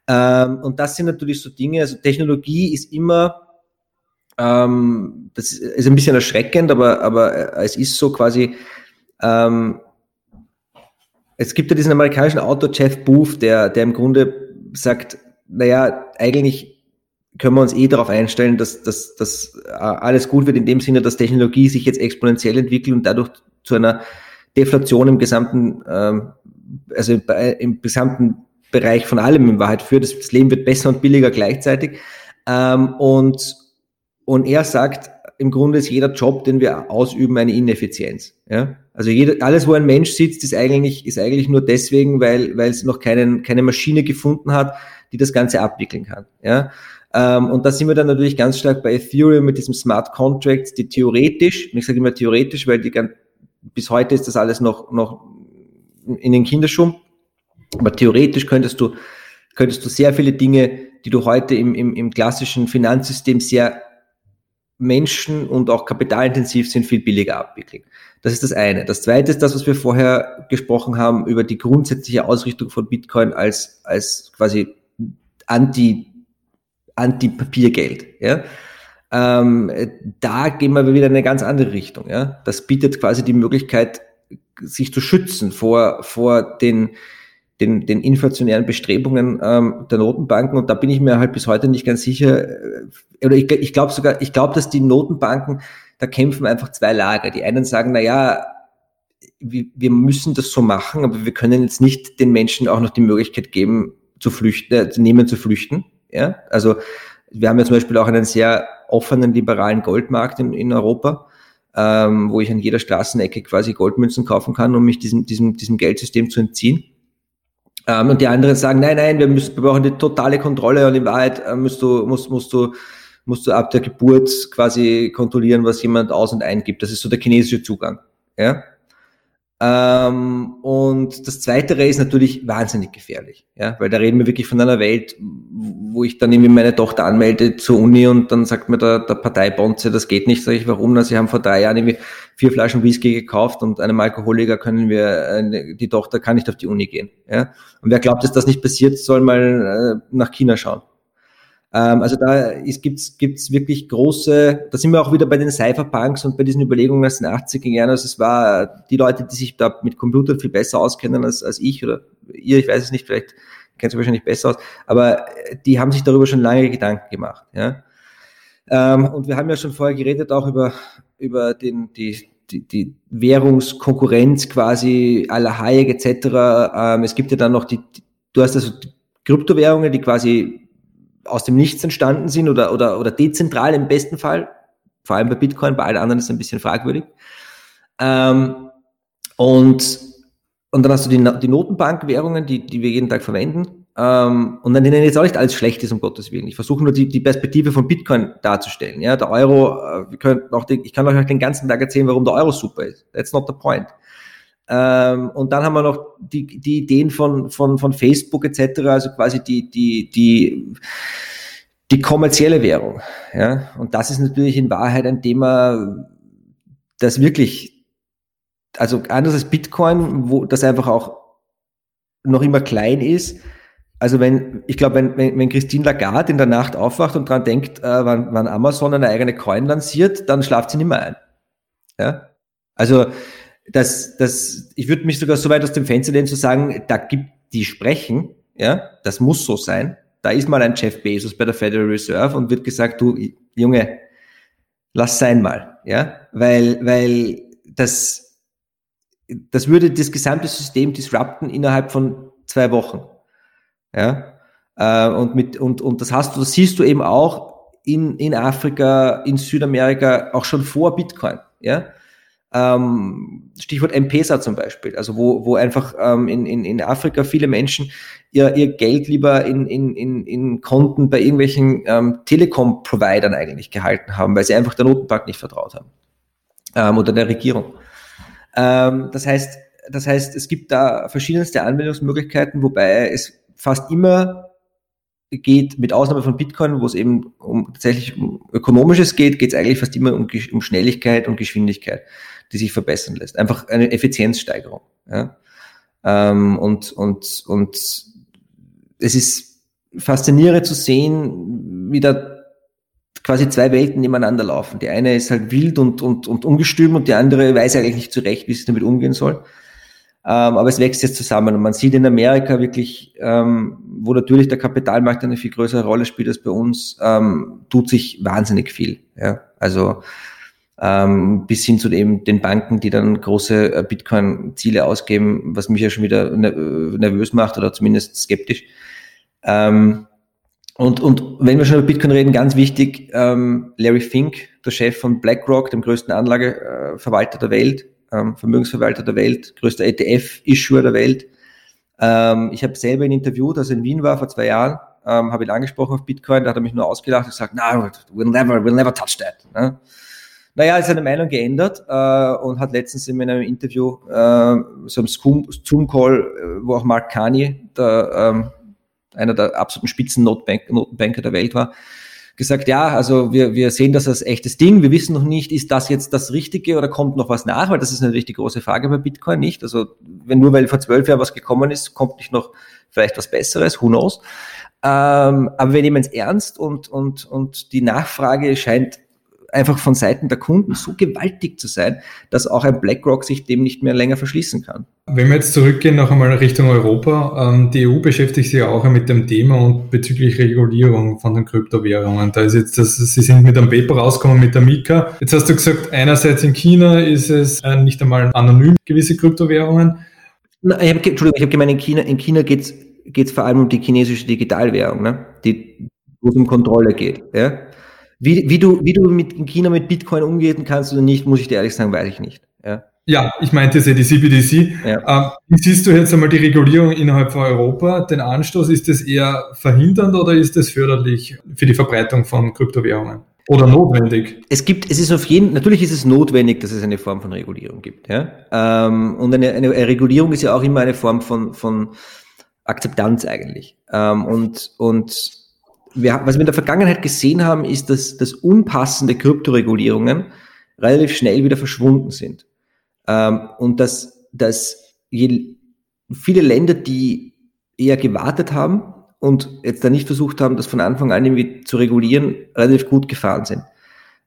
Ähm, und das sind natürlich so Dinge, also Technologie ist immer, ähm, das ist ein bisschen erschreckend, aber, aber es ist so quasi, ähm, es gibt ja diesen amerikanischen Autor Jeff Booth, der, der im Grunde sagt, naja, eigentlich können wir uns eh darauf einstellen, dass, dass, dass äh, alles gut wird in dem Sinne, dass Technologie sich jetzt exponentiell entwickelt und dadurch zu einer Deflation im gesamten, ähm, also im gesamten Bereich von allem in Wahrheit führt. Das, Leben wird besser und billiger gleichzeitig. Ähm, und, und er sagt, im Grunde ist jeder Job, den wir ausüben, eine Ineffizienz. Ja? Also jeder, alles, wo ein Mensch sitzt, ist eigentlich, ist eigentlich nur deswegen, weil, weil es noch keinen, keine Maschine gefunden hat, die das Ganze abwickeln kann. Ja? Ähm, und da sind wir dann natürlich ganz stark bei Ethereum mit diesem Smart Contracts, die theoretisch, und ich sage immer theoretisch, weil die ganz, bis heute ist das alles noch, noch in den Kinderschuhen, aber theoretisch könntest du, könntest du sehr viele Dinge, die du heute im, im, im klassischen Finanzsystem sehr menschen- und auch kapitalintensiv sind, viel billiger abwickeln. Das ist das eine. Das zweite ist das, was wir vorher gesprochen haben über die grundsätzliche Ausrichtung von Bitcoin als, als quasi anti Anti-Papiergeld. Ja? Ähm, da gehen wir wieder in eine ganz andere Richtung. Ja? Das bietet quasi die Möglichkeit, sich zu schützen vor, vor den, den, den inflationären Bestrebungen ähm, der Notenbanken. Und da bin ich mir halt bis heute nicht ganz sicher. Äh, oder ich, ich glaube sogar, ich glaube, dass die Notenbanken, da kämpfen einfach zwei Lager. Die einen sagen, na ja, wir, wir müssen das so machen, aber wir können jetzt nicht den Menschen auch noch die Möglichkeit geben, zu flüchten, äh, zu nehmen, zu flüchten. Ja? Also wir haben ja zum Beispiel auch einen sehr offenen liberalen Goldmarkt in, in Europa, ähm, wo ich an jeder Straßenecke quasi Goldmünzen kaufen kann, um mich diesem, diesem, diesem Geldsystem zu entziehen. Ähm, und die anderen sagen, nein, nein, wir, müssen, wir brauchen die totale Kontrolle und in Wahrheit äh, musst du, musst, musst du, musst du ab der Geburt quasi kontrollieren, was jemand aus- und eingibt. Das ist so der chinesische Zugang. Ja? Ähm, und das Zweite ist natürlich wahnsinnig gefährlich, ja, weil da reden wir wirklich von einer Welt, wo ich dann irgendwie meine Tochter anmelde zur Uni und dann sagt mir der, der Parteibonze, das geht nicht, sage ich, warum? Na, sie haben vor drei Jahren irgendwie vier Flaschen Whisky gekauft und einem Alkoholiker können wir, äh, die Tochter kann nicht auf die Uni gehen, ja. Und wer glaubt, dass das nicht passiert, soll mal äh, nach China schauen. Ähm, also da gibt es wirklich große, da sind wir auch wieder bei den Cypherpunks und bei diesen Überlegungen aus den 80er Jahren. Also es war die Leute, die sich da mit Computern viel besser auskennen als, als ich oder ihr, ich weiß es nicht, vielleicht kennt ihr wahrscheinlich besser aus, aber die haben sich darüber schon lange Gedanken gemacht. Ja? Ähm, und wir haben ja schon vorher geredet auch über, über den, die, die, die Währungskonkurrenz quasi aller Hayek etc. Ähm, es gibt ja dann noch die du hast also die Kryptowährungen, die quasi aus dem Nichts entstanden sind oder, oder, oder dezentral im besten Fall. Vor allem bei Bitcoin, bei allen anderen ist es ein bisschen fragwürdig. Ähm, und, und dann hast du die, die Notenbankwährungen, die, die wir jeden Tag verwenden. Ähm, und dann nennen jetzt auch nicht alles schlecht ist, um Gottes Willen. Ich versuche nur die, die Perspektive von Bitcoin darzustellen. Ja, der Euro, äh, wir können auch den, ich kann euch den ganzen Tag erzählen, warum der Euro super ist. That's not the point. Ähm, und dann haben wir noch die, die Ideen von, von, von Facebook etc., also quasi die, die, die, die kommerzielle Währung. Ja? Und das ist natürlich in Wahrheit ein Thema, das wirklich, also anders als Bitcoin, wo das einfach auch noch immer klein ist. Also wenn, ich glaube, wenn, wenn, wenn Christine Lagarde in der Nacht aufwacht und dran denkt, äh, wann, wann Amazon eine eigene Coin lanciert, dann schlaft sie nicht mehr ein. Ja? Also dass, dass ich würde mich sogar so weit aus dem Fenster lehnen zu sagen, da gibt die sprechen, ja, das muss so sein. Da ist mal ein Jeff Bezos bei der Federal Reserve und wird gesagt, du Junge, lass sein mal, ja, weil, weil das, das würde das gesamte System disrupten innerhalb von zwei Wochen, ja, äh, und mit und und das hast du, das siehst du eben auch in in Afrika, in Südamerika auch schon vor Bitcoin, ja ähm, Stichwort M-Pesa zum Beispiel, also wo, wo einfach ähm, in, in, in Afrika viele Menschen ihr, ihr Geld lieber in, in, in, in Konten bei irgendwelchen ähm, Telekom-Providern eigentlich gehalten haben, weil sie einfach der Notenbank nicht vertraut haben. Ähm, oder der Regierung. Ähm, das heißt, das heißt, es gibt da verschiedenste Anwendungsmöglichkeiten, wobei es fast immer geht, mit Ausnahme von Bitcoin, wo es eben um tatsächlich um Ökonomisches geht, geht es eigentlich fast immer um, um Schnelligkeit und Geschwindigkeit die sich verbessern lässt. Einfach eine Effizienzsteigerung. Ja? Ähm, und, und, und es ist faszinierend zu sehen, wie da quasi zwei Welten nebeneinander laufen. Die eine ist halt wild und, und, und ungestüm und die andere weiß eigentlich nicht zurecht, wie sie damit umgehen soll. Ähm, aber es wächst jetzt zusammen und man sieht in Amerika wirklich, ähm, wo natürlich der Kapitalmarkt eine viel größere Rolle spielt als bei uns, ähm, tut sich wahnsinnig viel. Also ähm, bis hin zu eben den Banken, die dann große äh, Bitcoin-Ziele ausgeben, was mich ja schon wieder äh, nervös macht oder zumindest skeptisch. Ähm, und, und wenn wir schon über Bitcoin reden, ganz wichtig, ähm, Larry Fink, der Chef von BlackRock, dem größten Anlageverwalter der Welt, ähm, Vermögensverwalter der Welt, größter ETF-Issuer der Welt. Ähm, ich habe selber ihn interviewt, als er in Wien war vor zwei Jahren, ähm, habe ihn angesprochen auf Bitcoin, da hat er mich nur ausgelacht und gesagt, no, we'll never, we'll never touch that. Ne? Naja, hat seine Meinung geändert äh, und hat letztens in einem Interview, äh, so einem Zoom-Call, äh, wo auch Mark Carney, der, ähm, einer der absoluten Spitzen-Notenbanker der Welt war, gesagt, ja, also wir, wir sehen das als echtes Ding, wir wissen noch nicht, ist das jetzt das Richtige oder kommt noch was nach, weil das ist natürlich die große Frage bei Bitcoin, nicht? Also wenn nur weil vor zwölf Jahren was gekommen ist, kommt nicht noch vielleicht was Besseres, who knows. Ähm, aber wir nehmen es ernst und, und, und die Nachfrage scheint einfach von Seiten der Kunden so gewaltig zu sein, dass auch ein BlackRock sich dem nicht mehr länger verschließen kann. Wenn wir jetzt zurückgehen noch einmal Richtung Europa, ähm, die EU beschäftigt sich ja auch mit dem Thema und bezüglich Regulierung von den Kryptowährungen. Da ist jetzt das, Sie sind mit einem Paper rausgekommen mit der Mika. Jetzt hast du gesagt, einerseits in China ist es äh, nicht einmal anonym, gewisse Kryptowährungen. Na, ich hab, Entschuldigung, ich habe gemeint, in China, in China geht es vor allem um die chinesische Digitalwährung, ne? die, wo es um Kontrolle geht. Ja? Wie, wie, du, wie du mit in China mit Bitcoin umgehen kannst oder nicht, muss ich dir ehrlich sagen, weiß ich nicht. Ja, ja ich meinte ja die CBDC. Ja. Ähm, wie siehst du jetzt einmal die Regulierung innerhalb von Europa? Den Anstoß, ist das eher verhindernd oder ist das förderlich für die Verbreitung von Kryptowährungen? Oder notwendig? Es gibt, es ist auf jeden, natürlich ist es notwendig, dass es eine Form von Regulierung gibt. Ja? Ähm, und eine, eine, eine Regulierung ist ja auch immer eine Form von, von Akzeptanz eigentlich. Ähm, und und wir, was wir in der Vergangenheit gesehen haben, ist, dass, dass unpassende Kryptoregulierungen relativ schnell wieder verschwunden sind. Ähm, und dass, dass je, viele Länder, die eher gewartet haben, und jetzt da nicht versucht haben, das von Anfang an irgendwie zu regulieren, relativ gut gefahren sind.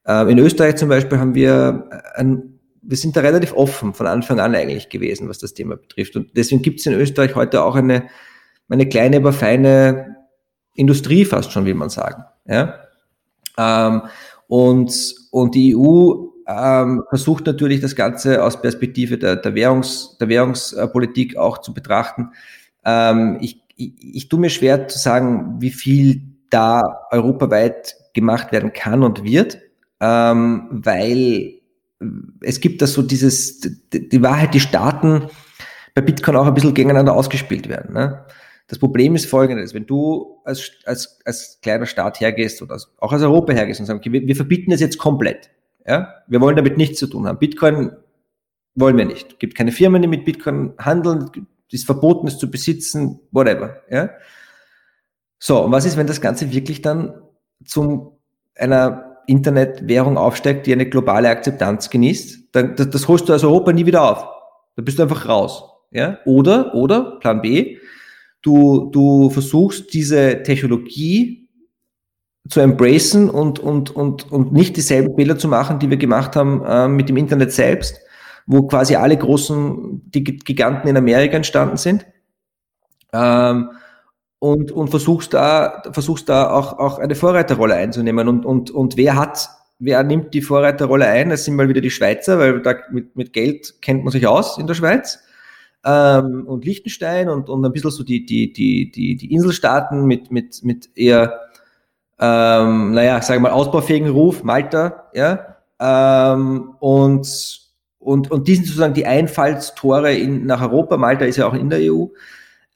Äh, in Österreich zum Beispiel haben wir ein, wir sind da relativ offen von Anfang an eigentlich gewesen, was das Thema betrifft. Und deswegen gibt es in Österreich heute auch eine, eine kleine, aber feine Industrie fast schon, wie man sagen. Ja? Ähm, und, und die EU ähm, versucht natürlich das Ganze aus Perspektive der, der, Währungs, der Währungspolitik auch zu betrachten. Ähm, ich ich, ich tue mir schwer zu sagen, wie viel da europaweit gemacht werden kann und wird, ähm, weil es gibt da so dieses, die, die Wahrheit, die Staaten bei Bitcoin auch ein bisschen gegeneinander ausgespielt werden. Ne? Das Problem ist folgendes, wenn du als, als, als kleiner Staat hergehst oder auch als Europa hergehst und sagst, okay, wir, wir verbieten das jetzt komplett. Ja? Wir wollen damit nichts zu tun haben. Bitcoin wollen wir nicht. Es gibt keine Firmen, die mit Bitcoin handeln, ist verboten, es zu besitzen, whatever. Ja? So, und was ist, wenn das Ganze wirklich dann zum einer Internetwährung aufsteigt, die eine globale Akzeptanz genießt? Dann, das, das holst du als Europa nie wieder auf. Da bist du einfach raus. Ja? Oder, oder, Plan B, du, du versuchst diese Technologie zu embracen und, und, und, und nicht dieselben Fehler zu machen, die wir gemacht haben äh, mit dem Internet selbst, wo quasi alle großen die Giganten in Amerika entstanden sind. Ähm, und, und versuchst da, versuchst da auch, auch eine Vorreiterrolle einzunehmen. Und, und, und wer hat, wer nimmt die Vorreiterrolle ein? Das sind mal wieder die Schweizer, weil da mit, mit Geld kennt man sich aus in der Schweiz. Ähm, und Liechtenstein und, und ein bisschen so die, die, die, die, die Inselstaaten mit, mit, mit eher, ähm, naja, sagen wir mal, ausbaufähigen Ruf, Malta, ja. Ähm, und und, und die sind sozusagen die Einfallstore in, nach Europa. Malta ist ja auch in der EU,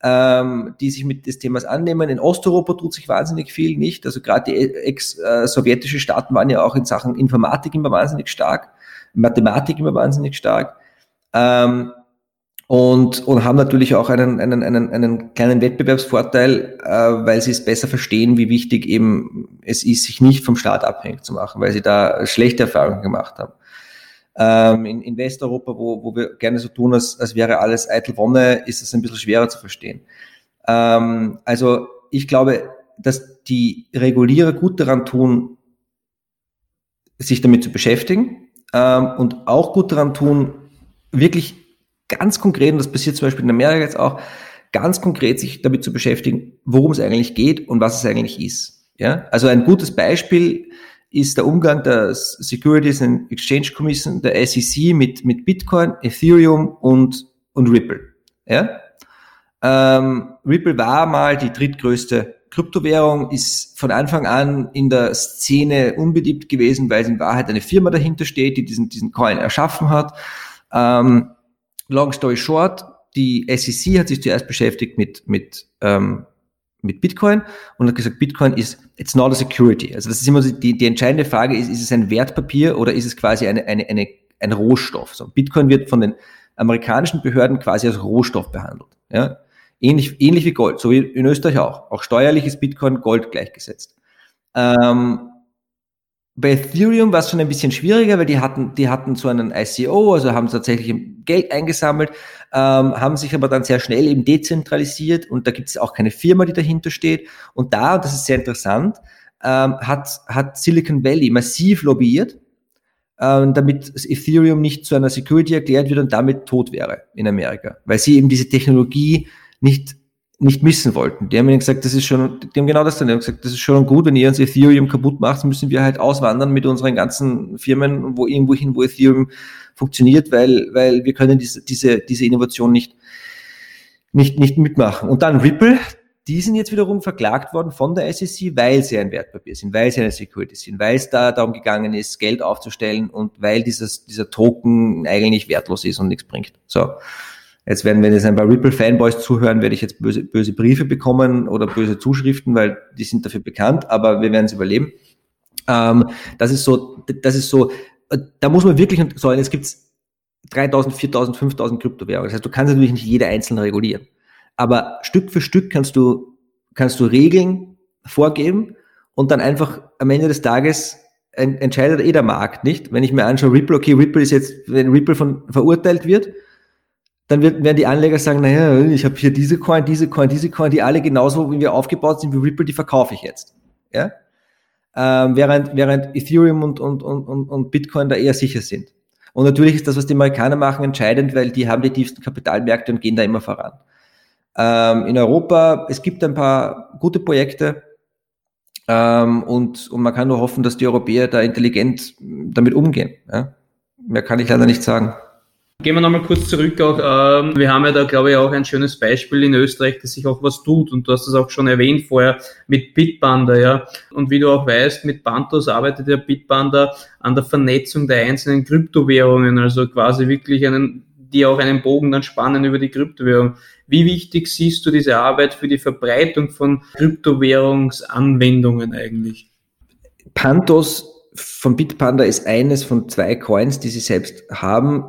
ähm, die sich mit des Themas annehmen. In Osteuropa tut sich wahnsinnig viel nicht. Also gerade die ex-sowjetische Staaten waren ja auch in Sachen Informatik immer wahnsinnig stark, Mathematik immer wahnsinnig stark. Ähm, und, und haben natürlich auch einen, einen, einen, einen kleinen Wettbewerbsvorteil, äh, weil sie es besser verstehen, wie wichtig eben es ist, sich nicht vom Staat abhängig zu machen, weil sie da schlechte Erfahrungen gemacht haben. Ähm, in, in Westeuropa, wo, wo wir gerne so tun, als, als wäre alles eitel Wonne, ist es ein bisschen schwerer zu verstehen. Ähm, also ich glaube, dass die Regulierer gut daran tun, sich damit zu beschäftigen ähm, und auch gut daran tun, wirklich ganz konkret, und das passiert zum Beispiel in Amerika jetzt auch, ganz konkret sich damit zu beschäftigen, worum es eigentlich geht und was es eigentlich ist. Ja? Also ein gutes Beispiel ist der Umgang der Securities and Exchange Commission, der SEC, mit, mit Bitcoin, Ethereum und, und Ripple. Ja? Ähm, Ripple war mal die drittgrößte Kryptowährung, ist von Anfang an in der Szene unbeliebt gewesen, weil es in Wahrheit eine Firma dahinter steht, die diesen, diesen Coin erschaffen hat. Ähm, long story short, die SEC hat sich zuerst beschäftigt mit, mit ähm, mit Bitcoin und hat gesagt, Bitcoin ist, it's not a security. Also das ist immer die, die entscheidende Frage, ist, ist es ein Wertpapier oder ist es quasi eine, eine, eine, ein Rohstoff? So, Bitcoin wird von den amerikanischen Behörden quasi als Rohstoff behandelt. Ja? Ähnlich, ähnlich wie Gold, so wie in Österreich auch. Auch steuerlich ist Bitcoin Gold gleichgesetzt. Ähm, bei Ethereum war es schon ein bisschen schwieriger, weil die hatten, die hatten so einen ICO, also haben tatsächlich Geld eingesammelt, ähm, haben sich aber dann sehr schnell eben dezentralisiert und da gibt es auch keine Firma, die dahinter steht. Und da, das ist sehr interessant, ähm, hat, hat Silicon Valley massiv lobbyiert, ähm, damit Ethereum nicht zu einer Security erklärt wird und damit tot wäre in Amerika, weil sie eben diese Technologie nicht nicht missen wollten. Die haben ihnen gesagt, das ist schon, die haben genau das dann, gesagt, das ist schon gut, wenn ihr uns Ethereum kaputt macht, müssen wir halt auswandern mit unseren ganzen Firmen, wo irgendwo hin, wo Ethereum funktioniert, weil, weil wir können diese, diese, diese Innovation nicht, nicht, nicht mitmachen. Und dann Ripple, die sind jetzt wiederum verklagt worden von der SEC, weil sie ein Wertpapier sind, weil sie eine Security sind, weil es da darum gegangen ist, Geld aufzustellen und weil dieses, dieser Token eigentlich wertlos ist und nichts bringt. So. Jetzt werden, wenn jetzt ein paar Ripple-Fanboys zuhören, werde ich jetzt böse, böse Briefe bekommen oder böse Zuschriften, weil die sind dafür bekannt, aber wir werden es überleben. Ähm, das ist so, das ist so, da muss man wirklich sagen, es gibt 3000, 4000, 5000 Kryptowährungen. Das heißt, du kannst natürlich nicht jede einzelne regulieren. Aber Stück für Stück kannst du, kannst du Regeln vorgeben und dann einfach am Ende des Tages entscheidet eh der Markt, nicht? Wenn ich mir anschaue, Ripple, okay, Ripple ist jetzt, wenn Ripple von verurteilt wird, dann werden die Anleger sagen, naja, ich habe hier diese Coin, diese Coin, diese Coin, die alle genauso, wie wir aufgebaut sind wie Ripple, die verkaufe ich jetzt. Ja? Ähm, während, während Ethereum und, und, und, und Bitcoin da eher sicher sind. Und natürlich ist das, was die Amerikaner machen, entscheidend, weil die haben die tiefsten Kapitalmärkte und gehen da immer voran. Ähm, in Europa, es gibt ein paar gute Projekte, ähm, und, und man kann nur hoffen, dass die Europäer da intelligent damit umgehen. Ja? Mehr kann ich leider nicht sagen. Gehen wir nochmal kurz zurück auch. Ähm, wir haben ja da, glaube ich, auch ein schönes Beispiel in Österreich, dass sich auch was tut. Und du hast es auch schon erwähnt vorher mit Bitpanda, ja. Und wie du auch weißt, mit Bantos arbeitet ja Bitpanda an der Vernetzung der einzelnen Kryptowährungen, also quasi wirklich einen, die auch einen Bogen dann spannen über die Kryptowährung. Wie wichtig siehst du diese Arbeit für die Verbreitung von Kryptowährungsanwendungen eigentlich? Pantos von Bitpanda ist eines von zwei Coins, die sie selbst haben.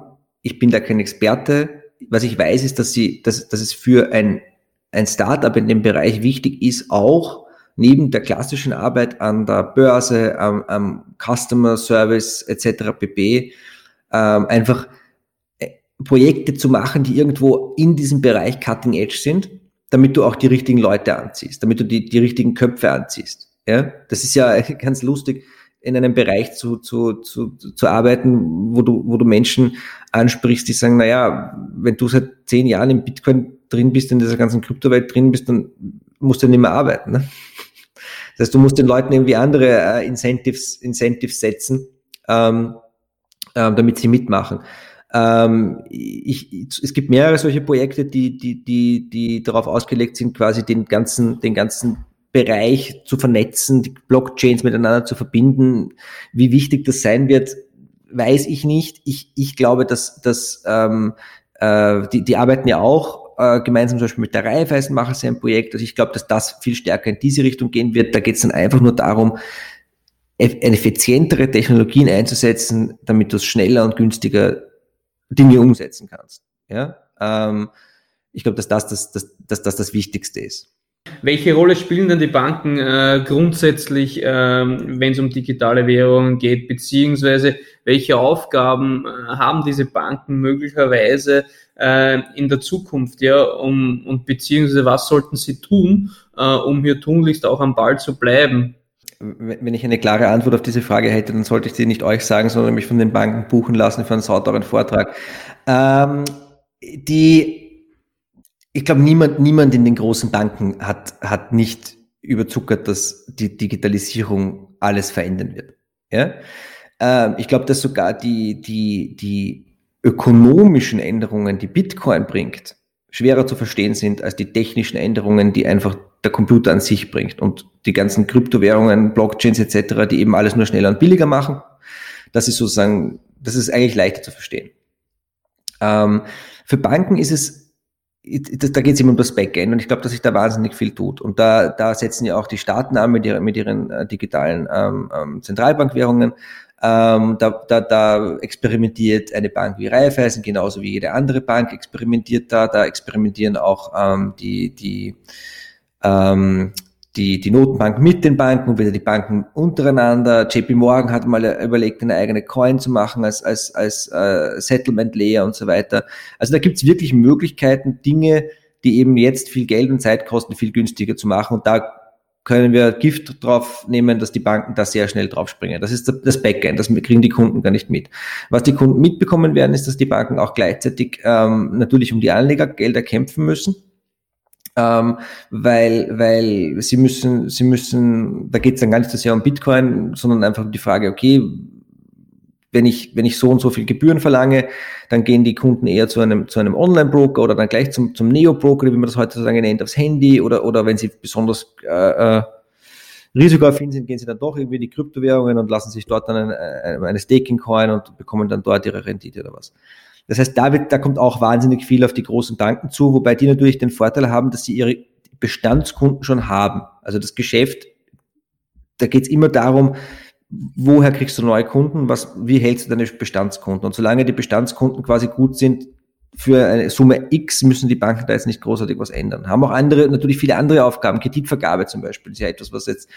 Ich bin da kein Experte. Was ich weiß, ist, dass sie, dass, dass es für ein, ein Startup in dem Bereich wichtig ist, auch neben der klassischen Arbeit an der Börse, am, am Customer Service etc. pp. Ähm, einfach Projekte zu machen, die irgendwo in diesem Bereich Cutting Edge sind, damit du auch die richtigen Leute anziehst, damit du die, die richtigen Köpfe anziehst. Ja, das ist ja <laughs> ganz lustig, in einem Bereich zu, zu, zu, zu arbeiten, wo du, wo du Menschen ansprichst, die sagen, na ja, wenn du seit zehn Jahren im Bitcoin drin bist, in dieser ganzen Kryptowelt drin bist, dann musst du nicht mehr arbeiten. Ne? Das heißt, du musst den Leuten irgendwie andere äh, Incentives, Incentives setzen, ähm, äh, damit sie mitmachen. Ähm, ich, es gibt mehrere solche Projekte, die, die, die, die darauf ausgelegt sind, quasi den ganzen, den ganzen Bereich zu vernetzen, die Blockchains miteinander zu verbinden. Wie wichtig das sein wird, weiß ich nicht. Ich, ich glaube, dass, dass ähm, äh, die, die arbeiten ja auch äh, gemeinsam zum Beispiel mit der Raiffeisen machen sie ein Projekt. Also ich glaube, dass das viel stärker in diese Richtung gehen wird. Da geht es dann einfach nur darum, effizientere Technologien einzusetzen, damit du schneller und günstiger Dinge umsetzen kannst. Ja? Ähm, ich glaube, dass das das, das, das, das das Wichtigste ist. Welche Rolle spielen denn die Banken äh, grundsätzlich, äh, wenn es um digitale Währungen geht, beziehungsweise welche Aufgaben äh, haben diese Banken möglicherweise äh, in der Zukunft, ja, um, und beziehungsweise was sollten sie tun, äh, um hier tunlichst auch am Ball zu bleiben? wenn ich eine klare Antwort auf diese Frage hätte, dann sollte ich sie nicht euch sagen, sondern mich von den Banken buchen lassen für einen sauteuren Vortrag. Ähm, die, ich glaube, niemand, niemand in den großen Banken hat, hat nicht überzuckert, dass die Digitalisierung alles verändern wird. Ja? Ähm, ich glaube, dass sogar die, die, die ökonomischen Änderungen, die Bitcoin bringt, schwerer zu verstehen sind als die technischen Änderungen, die einfach der Computer an sich bringt und die ganzen Kryptowährungen, Blockchains etc., die eben alles nur schneller und billiger machen. Das ist sozusagen, das ist eigentlich leichter zu verstehen. Ähm, für Banken ist es, da geht es immer um das Backend und ich glaube, dass sich da wahnsinnig viel tut. Und da, da setzen ja auch die Staaten an mit ihren, mit ihren äh, digitalen ähm, ähm, Zentralbankwährungen. Ähm, da, da, da experimentiert eine Bank wie Raiffeisen, genauso wie jede andere Bank experimentiert da. Da experimentieren auch ähm, die, die, ähm, die, die Notenbank mit den Banken und wieder die Banken untereinander. JP Morgan hat mal überlegt, eine eigene Coin zu machen als, als, als äh, Settlement Layer und so weiter. Also da gibt's wirklich Möglichkeiten, Dinge, die eben jetzt viel Geld und Zeit kosten, viel günstiger zu machen. Und da können wir Gift drauf nehmen, dass die Banken da sehr schnell draufspringen. Das ist das Backend, das kriegen die Kunden gar nicht mit. Was die Kunden mitbekommen werden, ist, dass die Banken auch gleichzeitig ähm, natürlich um die Anlegergelder kämpfen müssen. Ähm, weil, weil sie müssen, sie müssen, da geht es dann gar nicht so sehr um Bitcoin, sondern einfach um die Frage, okay, wenn ich, wenn ich so und so viel Gebühren verlange, dann gehen die Kunden eher zu einem, zu einem Online-Broker oder dann gleich zum, zum Neo-Broker, wie man das heutzutage nennt, aufs Handy oder, oder wenn sie besonders äh, äh, risikoaffin sind, gehen sie dann doch irgendwie in die Kryptowährungen und lassen sich dort dann eine, eine Staking-Coin und bekommen dann dort ihre Rendite oder was. Das heißt, da, wird, da kommt auch wahnsinnig viel auf die großen Banken zu, wobei die natürlich den Vorteil haben, dass sie ihre Bestandskunden schon haben. Also das Geschäft, da geht es immer darum, woher kriegst du neue Kunden, was, wie hältst du deine Bestandskunden? Und solange die Bestandskunden quasi gut sind, für eine Summe X müssen die Banken da jetzt nicht großartig was ändern. Haben auch andere, natürlich viele andere Aufgaben, Kreditvergabe zum Beispiel, ist ja etwas, was jetzt,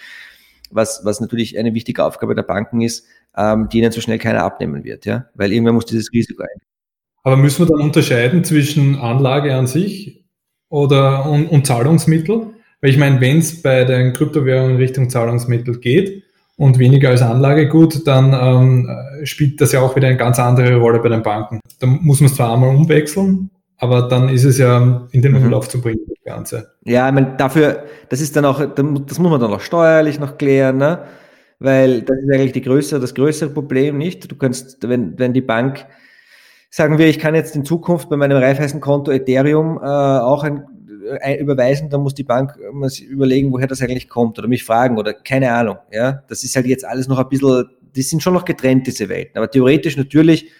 was, was natürlich eine wichtige Aufgabe der Banken ist, ähm, die ihnen so schnell keiner abnehmen wird, ja, weil irgendwer muss dieses Risiko ein. Aber müssen wir dann unterscheiden zwischen Anlage an sich oder und, und Zahlungsmittel? Weil ich meine, wenn es bei den Kryptowährungen Richtung Zahlungsmittel geht und weniger als Anlagegut, dann ähm, spielt das ja auch wieder eine ganz andere Rolle bei den Banken. Da muss man es zwar einmal umwechseln, aber dann ist es ja in den mhm. Umlauf zu bringen, das Ganze. Ja, ich meine, dafür, das ist dann auch, das muss man dann auch steuerlich noch klären, ne? Weil das ist eigentlich die größere, das größere Problem, nicht? Du kannst, wenn, wenn die Bank, sagen wir, ich kann jetzt in Zukunft bei meinem Raiffeisenkonto Ethereum äh, auch ein überweisen, dann muss die Bank überlegen, woher das eigentlich kommt oder mich fragen oder keine Ahnung. Ja, das ist halt jetzt alles noch ein bisschen, die sind schon noch getrennt, diese Welten. Aber theoretisch natürlich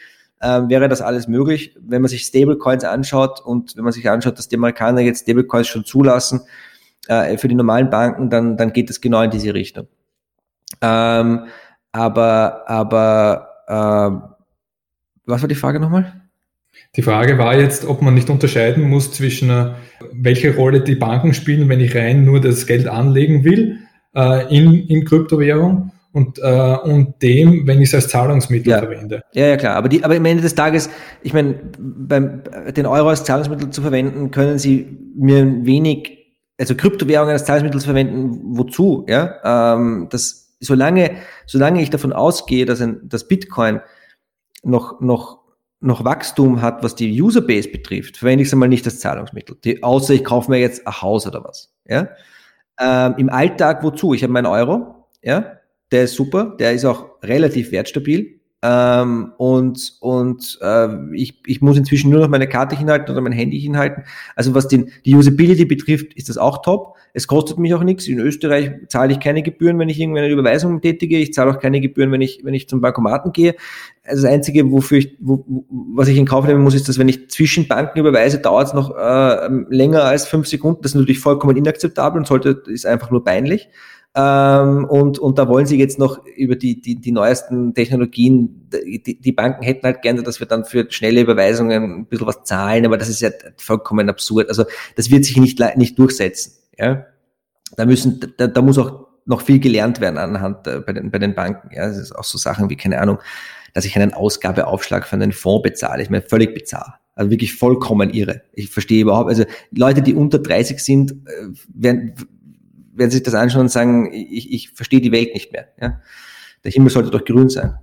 ähm, wäre das alles möglich, wenn man sich Stablecoins anschaut und wenn man sich anschaut, dass die Amerikaner jetzt Stablecoins schon zulassen äh, für die normalen Banken, dann, dann geht es genau in diese Richtung. Ähm, aber, aber, äh, was war die Frage nochmal? Die Frage war jetzt, ob man nicht unterscheiden muss zwischen, äh, welche Rolle die Banken spielen, wenn ich rein nur das Geld anlegen will äh, in, in Kryptowährung und, äh, und dem, wenn ich es als Zahlungsmittel ja. verwende. Ja, ja, klar. Aber, die, aber am Ende des Tages, ich meine, beim, den Euro als Zahlungsmittel zu verwenden, können Sie mir wenig, also Kryptowährungen als Zahlungsmittel zu verwenden, wozu? Ja, ähm, das, solange, solange ich davon ausgehe, dass ein, dass Bitcoin noch, noch noch Wachstum hat, was die Userbase betrifft, verwende ich es einmal nicht als Zahlungsmittel. Die, außer ich kaufe mir jetzt ein Haus oder was. Ja? Ähm, Im Alltag wozu? Ich habe meinen Euro, ja, der ist super, der ist auch relativ wertstabil. Ähm, und und äh, ich, ich muss inzwischen nur noch meine Karte hinhalten oder mein Handy hinhalten. Also was den, die Usability betrifft, ist das auch top. Es kostet mich auch nichts. In Österreich zahle ich keine Gebühren, wenn ich irgendeine Überweisung tätige. Ich zahle auch keine Gebühren, wenn ich, wenn ich zum Bankomaten gehe. Also das Einzige, wofür ich, wo, was ich in Kauf nehmen muss, ist, dass wenn ich zwischen Banken überweise, dauert es noch äh, länger als fünf Sekunden. Das ist natürlich vollkommen inakzeptabel und sollte, ist einfach nur peinlich. Ähm, und, und da wollen sie jetzt noch über die, die, die neuesten Technologien, die, die Banken hätten halt gerne, dass wir dann für schnelle Überweisungen ein bisschen was zahlen, aber das ist ja vollkommen absurd. Also das wird sich nicht, nicht durchsetzen. Ja? Da müssen, da, da muss auch noch viel gelernt werden anhand äh, bei den, bei den Banken. Ja, das ist auch so Sachen wie, keine Ahnung, dass ich einen Ausgabeaufschlag für einen Fonds bezahle. Ich meine, völlig bizarr. Also wirklich vollkommen irre. Ich verstehe überhaupt, also Leute, die unter 30 sind, äh, werden, werden sich das anschauen und sagen, ich, ich verstehe die Welt nicht mehr. Ja? Der Himmel sollte doch grün sein.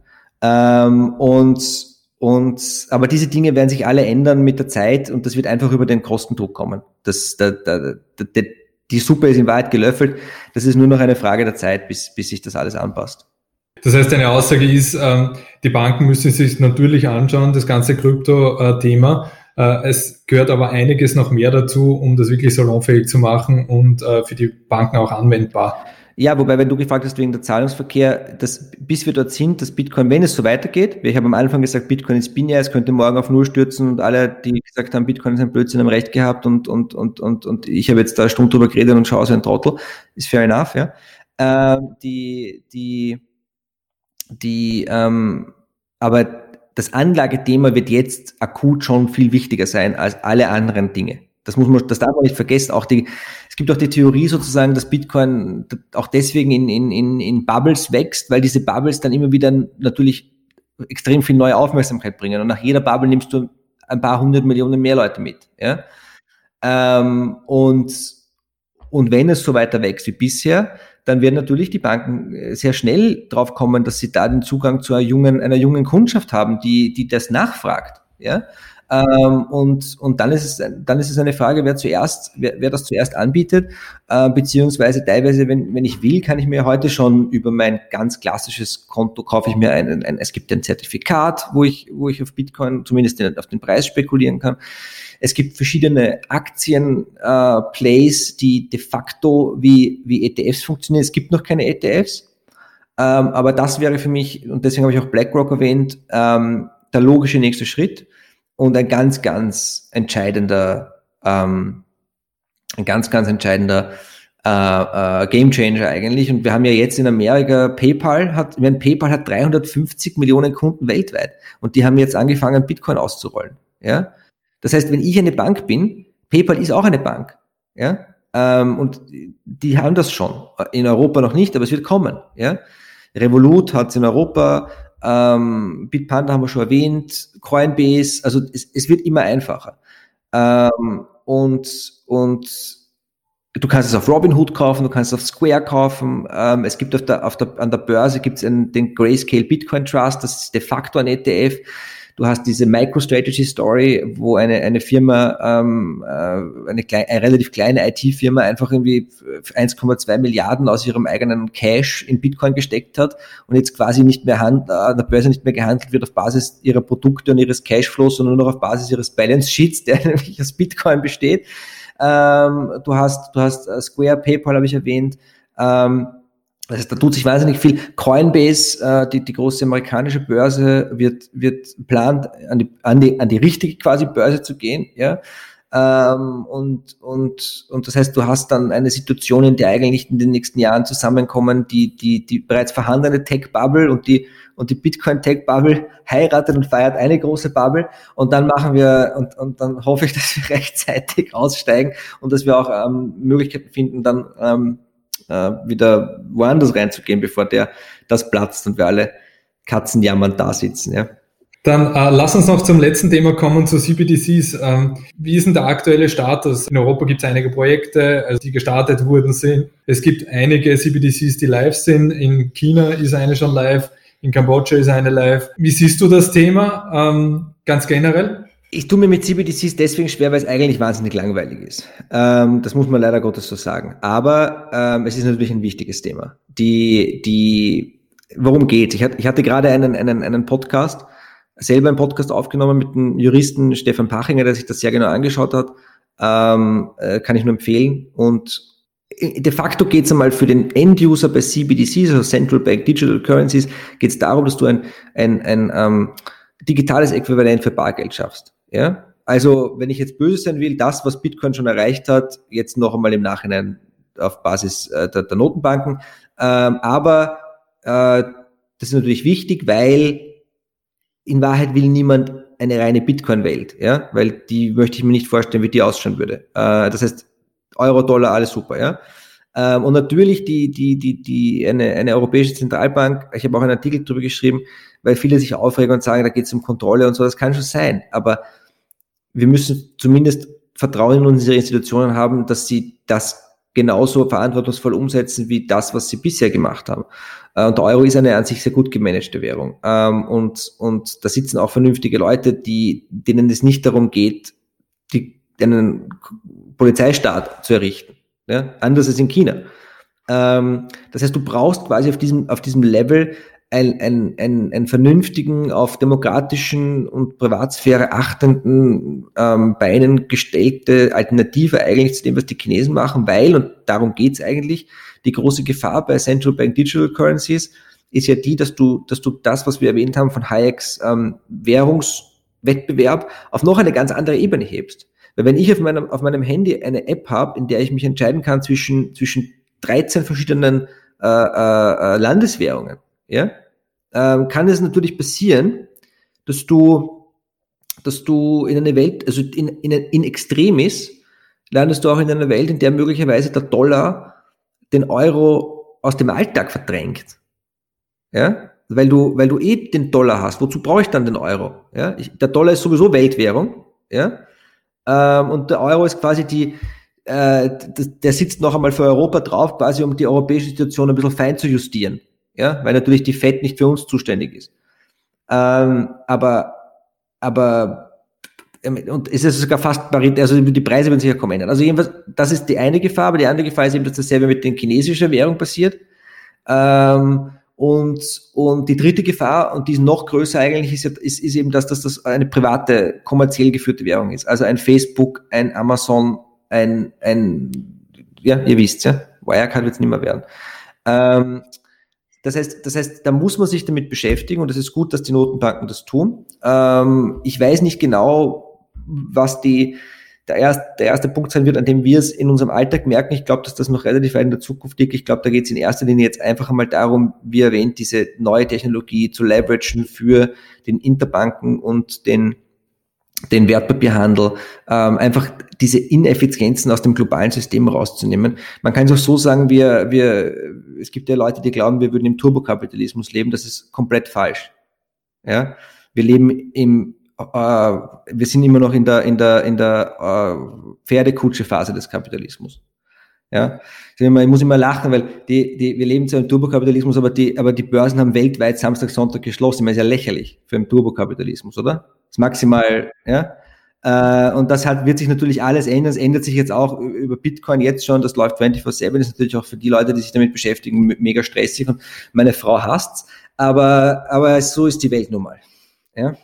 Ähm, und, und, aber diese Dinge werden sich alle ändern mit der Zeit und das wird einfach über den Kostendruck kommen. Das, da, da, da, die Suppe ist in Wahrheit gelöffelt. Das ist nur noch eine Frage der Zeit, bis, bis sich das alles anpasst. Das heißt, deine Aussage ist, ähm, die Banken müssen sich natürlich anschauen, das ganze Krypto-Thema. Äh, es gehört aber einiges noch mehr dazu, um das wirklich salonfähig zu machen und äh, für die Banken auch anwendbar. Ja, wobei, wenn du gefragt hast wegen der Zahlungsverkehr, dass bis wir dort sind, dass Bitcoin, wenn es so weitergeht, ich habe am Anfang gesagt, Bitcoin ist binär, es könnte morgen auf Null stürzen und alle, die gesagt haben, Bitcoin ist ein Blödsinn, haben recht gehabt und, und, und, und, und ich habe jetzt da Stunde drüber geredet und schaue aus wie ein Trottel, ist fair enough, ja. Ähm, die, die, die, ähm, aber das Anlagethema wird jetzt akut schon viel wichtiger sein als alle anderen Dinge. Das muss man, das darf man nicht vergessen. Auch die, es gibt auch die Theorie sozusagen, dass Bitcoin auch deswegen in, in, in, in Bubbles wächst, weil diese Bubbles dann immer wieder natürlich extrem viel neue Aufmerksamkeit bringen. Und nach jeder Bubble nimmst du ein paar hundert Millionen mehr Leute mit. Ja? Ähm, und, und wenn es so weiter wächst wie bisher, dann werden natürlich die Banken äh, sehr schnell drauf kommen, dass sie da den Zugang zu einer jungen, einer jungen Kundschaft haben, die, die das nachfragt. Ja? Ähm, und, und dann ist es, dann ist es eine Frage, wer zuerst, wer, wer das zuerst anbietet, äh, beziehungsweise teilweise, wenn, wenn ich will, kann ich mir heute schon über mein ganz klassisches Konto kaufe ich mir ein, ein es gibt ein Zertifikat, wo ich, wo ich auf Bitcoin zumindest den, auf den Preis spekulieren kann. Es gibt verschiedene Aktien-Plays, äh, die de facto wie, wie ETFs funktionieren. Es gibt noch keine ETFs. Ähm, aber das wäre für mich, und deswegen habe ich auch BlackRock erwähnt, ähm, der logische nächste Schritt und ein ganz, ganz entscheidender, ähm, ein ganz, ganz entscheidender äh, äh, Game Changer eigentlich. Und wir haben ja jetzt in Amerika PayPal hat, meine, PayPal hat 350 Millionen Kunden weltweit und die haben jetzt angefangen, Bitcoin auszurollen. Ja, das heißt, wenn ich eine Bank bin, PayPal ist auch eine Bank. Ja, ähm, und die haben das schon. In Europa noch nicht, aber es wird kommen. Ja, Revolut hat es in Europa. Ähm, Bitpanda haben wir schon erwähnt, Coinbase, also es, es wird immer einfacher. Ähm, und, und Du kannst es auf Robinhood kaufen, du kannst es auf Square kaufen. Ähm, es gibt auf der, auf der, an der Börse gibt es den Grayscale Bitcoin Trust, das ist de facto ein ETF. Du hast diese MicroStrategy Story, wo eine, eine Firma, ähm, äh, eine, klein, eine relativ kleine IT-Firma einfach irgendwie 1,2 Milliarden aus ihrem eigenen Cash in Bitcoin gesteckt hat und jetzt quasi nicht mehr hand, äh, an der Börse nicht mehr gehandelt wird auf Basis ihrer Produkte und ihres Cashflows, sondern nur noch auf Basis ihres Balance Sheets, der <laughs> nämlich aus Bitcoin besteht. Ähm, du hast, du hast äh, Square, PayPal habe ich erwähnt. Ähm, das heißt, da tut sich wahnsinnig viel. Coinbase, äh, die, die große amerikanische Börse, wird, wird plant, an die, an die, an die richtige quasi Börse zu gehen, ja. Ähm, und, und, und das heißt, du hast dann eine Situation, in der eigentlich in den nächsten Jahren zusammenkommen, die, die, die bereits vorhandene Tech-Bubble und die, und die Bitcoin-Tech-Bubble heiratet und feiert eine große Bubble und dann machen wir, und, und dann hoffe ich, <laughs> dass wir rechtzeitig aussteigen und dass wir auch ähm, Möglichkeiten finden, dann ähm, äh, wieder woanders reinzugehen, bevor der das platzt und wir alle katzenjammernd da sitzen. Ja. Dann äh, lass uns noch zum letzten Thema kommen, zu CBDCs. Ähm, wie ist denn der aktuelle Status? In Europa gibt es einige Projekte, also die gestartet wurden sind. Es gibt einige CBDCs, die live sind. In China ist eine schon live, in Kambodscha ist eine live. Wie siehst du das Thema ähm, ganz generell? Ich tue mir mit CBDCs deswegen schwer, weil es eigentlich wahnsinnig langweilig ist. Ähm, das muss man leider Gottes so sagen. Aber ähm, es ist natürlich ein wichtiges Thema. Die, die, worum geht's? Ich hatte, ich hatte gerade einen, einen, einen Podcast, selber einen Podcast aufgenommen mit dem Juristen Stefan Pachinger, der sich das sehr genau angeschaut hat. Ähm, äh, kann ich nur empfehlen. Und de facto geht es einmal für den End-User bei CBDCs, also Central Bank Digital Currencies, geht es darum, dass du ein, ein, ein ähm, digitales Äquivalent für Bargeld schaffst. Ja? Also, wenn ich jetzt böse sein will, das, was Bitcoin schon erreicht hat, jetzt noch einmal im Nachhinein auf Basis äh, der, der, Notenbanken. Ähm, aber äh, das ist natürlich wichtig, weil in Wahrheit will niemand eine reine Bitcoin-Welt, ja, weil die möchte ich mir nicht vorstellen, wie die ausschauen würde. Äh, das heißt, Euro, Dollar, alles super, ja. Ähm, und natürlich die, die, die, die, eine, eine europäische Zentralbank, ich habe auch einen Artikel darüber geschrieben, weil viele sich aufregen und sagen, da geht es um Kontrolle und so, das kann schon sein, aber wir müssen zumindest Vertrauen in unsere Institutionen haben, dass sie das genauso verantwortungsvoll umsetzen wie das, was sie bisher gemacht haben. Äh, und der Euro ist eine an sich sehr gut gemanagte Währung. Ähm, und, und da sitzen auch vernünftige Leute, die, denen es nicht darum geht, die, einen Polizeistaat zu errichten. Ja? Anders als in China. Ähm, das heißt, du brauchst quasi auf diesem, auf diesem Level ein, ein, ein, ein vernünftigen, auf demokratischen und Privatsphäre achtenden ähm, Beinen gestellte Alternative eigentlich zu dem, was die Chinesen machen, weil, und darum geht's eigentlich, die große Gefahr bei Central Bank Digital Currencies ist ja die, dass du, dass du das, was wir erwähnt haben von Hayeks ähm, Währungswettbewerb auf noch eine ganz andere Ebene hebst. Weil wenn ich auf meinem, auf meinem Handy eine App habe, in der ich mich entscheiden kann zwischen, zwischen 13 verschiedenen äh, äh, äh Landeswährungen, ja, ähm, kann es natürlich passieren, dass du, dass du in eine Welt, also in, in, in Extremis, landest du auch in einer Welt, in der möglicherweise der Dollar den Euro aus dem Alltag verdrängt. Ja, weil du, weil du eh den Dollar hast. Wozu brauche ich dann den Euro? Ja, ich, der Dollar ist sowieso Weltwährung. Ja, ähm, und der Euro ist quasi die, äh, der sitzt noch einmal für Europa drauf, quasi um die europäische Situation ein bisschen fein zu justieren ja, weil natürlich die FED nicht für uns zuständig ist. Ähm, aber, aber, ähm, und es ist sogar fast parit, also die Preise werden sich ja kaum ändern. Also jedenfalls, das ist die eine Gefahr, aber die andere Gefahr ist eben, dass dasselbe mit den chinesischen Währung passiert. Ähm, und, und die dritte Gefahr, und die ist noch größer eigentlich, ist, ist, ist eben, dass, dass das eine private, kommerziell geführte Währung ist. Also ein Facebook, ein Amazon, ein, ein ja, ihr wisst ja, Wirecard wird es nicht mehr werden. Ähm, das heißt, das heißt, da muss man sich damit beschäftigen und es ist gut, dass die Notenbanken das tun. Ähm, ich weiß nicht genau, was die, der, erst, der erste Punkt sein wird, an dem wir es in unserem Alltag merken. Ich glaube, dass das noch relativ weit in der Zukunft liegt. Ich glaube, da geht es in erster Linie jetzt einfach einmal darum, wie erwähnt, diese neue Technologie zu leveragen für den Interbanken und den den Wertpapierhandel, ähm, einfach diese Ineffizienzen aus dem globalen System rauszunehmen. Man kann es auch so sagen, wir, wir, es gibt ja Leute, die glauben, wir würden im Turbokapitalismus leben. Das ist komplett falsch. Ja, wir leben im, äh, wir sind immer noch in der, in der, in der äh, Pferdekutsche-Phase des Kapitalismus. Ja, ich muss immer lachen, weil die, die, wir leben zwar im Turbokapitalismus, aber die, aber die Börsen haben weltweit Samstag, Sonntag geschlossen. Das ist ja lächerlich für einen Turbokapitalismus, oder? Das maximal, ja. Äh, und das hat, wird sich natürlich alles ändern. Es ändert sich jetzt auch über Bitcoin jetzt schon. Das läuft 24-7. Das ist natürlich auch für die Leute, die sich damit beschäftigen, mega stressig. Und meine Frau hasst's. Aber, aber so ist die Welt nun mal. Ja.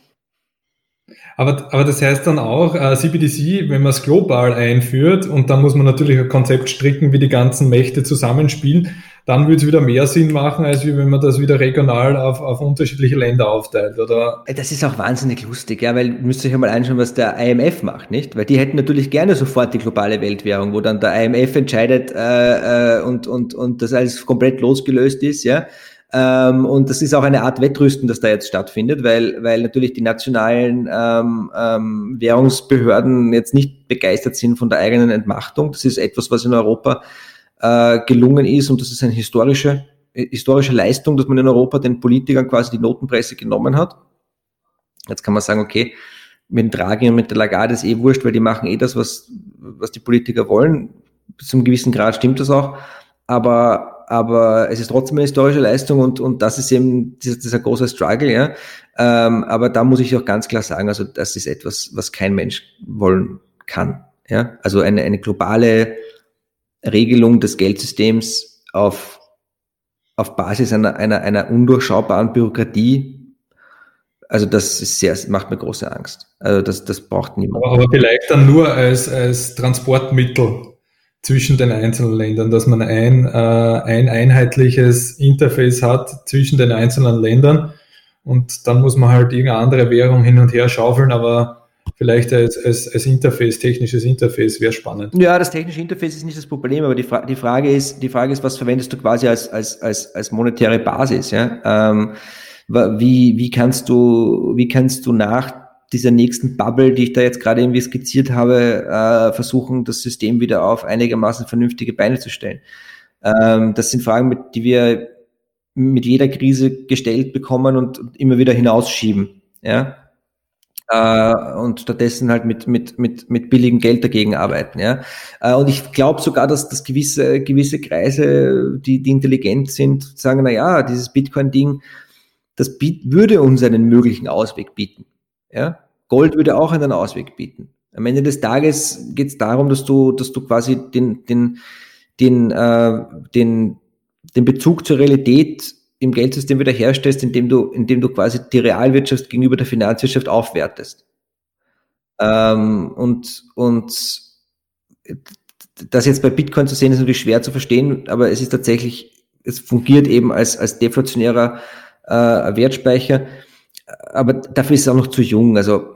Aber, aber das heißt dann auch, äh, CBDC, wenn man es global einführt und dann muss man natürlich ein Konzept stricken, wie die ganzen Mächte zusammenspielen, dann würde es wieder mehr Sinn machen, als wenn man das wieder regional auf, auf unterschiedliche Länder aufteilt, oder? Das ist auch wahnsinnig lustig, ja, weil müsst ihr euch einmal anschauen, was der IMF macht, nicht? Weil die hätten natürlich gerne sofort die globale Weltwährung, wo dann der IMF entscheidet äh, äh, und, und, und das alles komplett losgelöst ist, ja. Ähm, und das ist auch eine Art Wettrüsten, das da jetzt stattfindet, weil, weil natürlich die nationalen ähm, ähm, Währungsbehörden jetzt nicht begeistert sind von der eigenen Entmachtung. Das ist etwas, was in Europa äh, gelungen ist und das ist eine historische, historische Leistung, dass man in Europa den Politikern quasi die Notenpresse genommen hat. Jetzt kann man sagen, okay, mit Draghi und mit der Lagarde ist eh wurscht, weil die machen eh das, was, was die Politiker wollen. Bis zum gewissen Grad stimmt das auch. Aber aber es ist trotzdem eine historische Leistung und, und das ist eben dieser, dieser große Struggle, ja. Ähm, aber da muss ich auch ganz klar sagen, also das ist etwas, was kein Mensch wollen kann. Ja? Also eine, eine globale Regelung des Geldsystems auf, auf Basis einer, einer, einer undurchschaubaren Bürokratie, also das ist sehr, macht mir große Angst. Also das, das braucht niemand. Aber, aber vielleicht dann nur als, als Transportmittel zwischen den einzelnen Ländern, dass man ein, äh, ein einheitliches Interface hat zwischen den einzelnen Ländern und dann muss man halt irgendeine andere Währung hin und her schaufeln, aber vielleicht als, als, als Interface, technisches Interface wäre spannend. Ja, das technische Interface ist nicht das Problem, aber die, Fra die, Frage, ist, die Frage ist, was verwendest du quasi als, als, als, als monetäre Basis? Ja? Ähm, wie, wie, kannst du, wie kannst du nach dieser nächsten Bubble, die ich da jetzt gerade irgendwie skizziert habe, äh, versuchen, das System wieder auf einigermaßen vernünftige Beine zu stellen. Ähm, das sind Fragen, mit, die wir mit jeder Krise gestellt bekommen und immer wieder hinausschieben. Ja? Äh, und stattdessen halt mit, mit, mit, mit billigem Geld dagegen arbeiten. Ja? Äh, und ich glaube sogar, dass, dass gewisse, gewisse Kreise, die, die intelligent sind, sagen, na ja, dieses Bitcoin-Ding, das würde uns einen möglichen Ausweg bieten. Ja? Gold würde auch einen Ausweg bieten. Am Ende des Tages geht es darum, dass du, dass du quasi den, den, den, äh, den, den Bezug zur Realität im Geldsystem wieder herstellst, indem du, indem du quasi die Realwirtschaft gegenüber der Finanzwirtschaft aufwertest. Ähm, und, und das jetzt bei Bitcoin zu sehen, ist natürlich schwer zu verstehen, aber es ist tatsächlich, es fungiert eben als, als deflationärer äh, Wertspeicher aber dafür ist es auch noch zu jung. Also,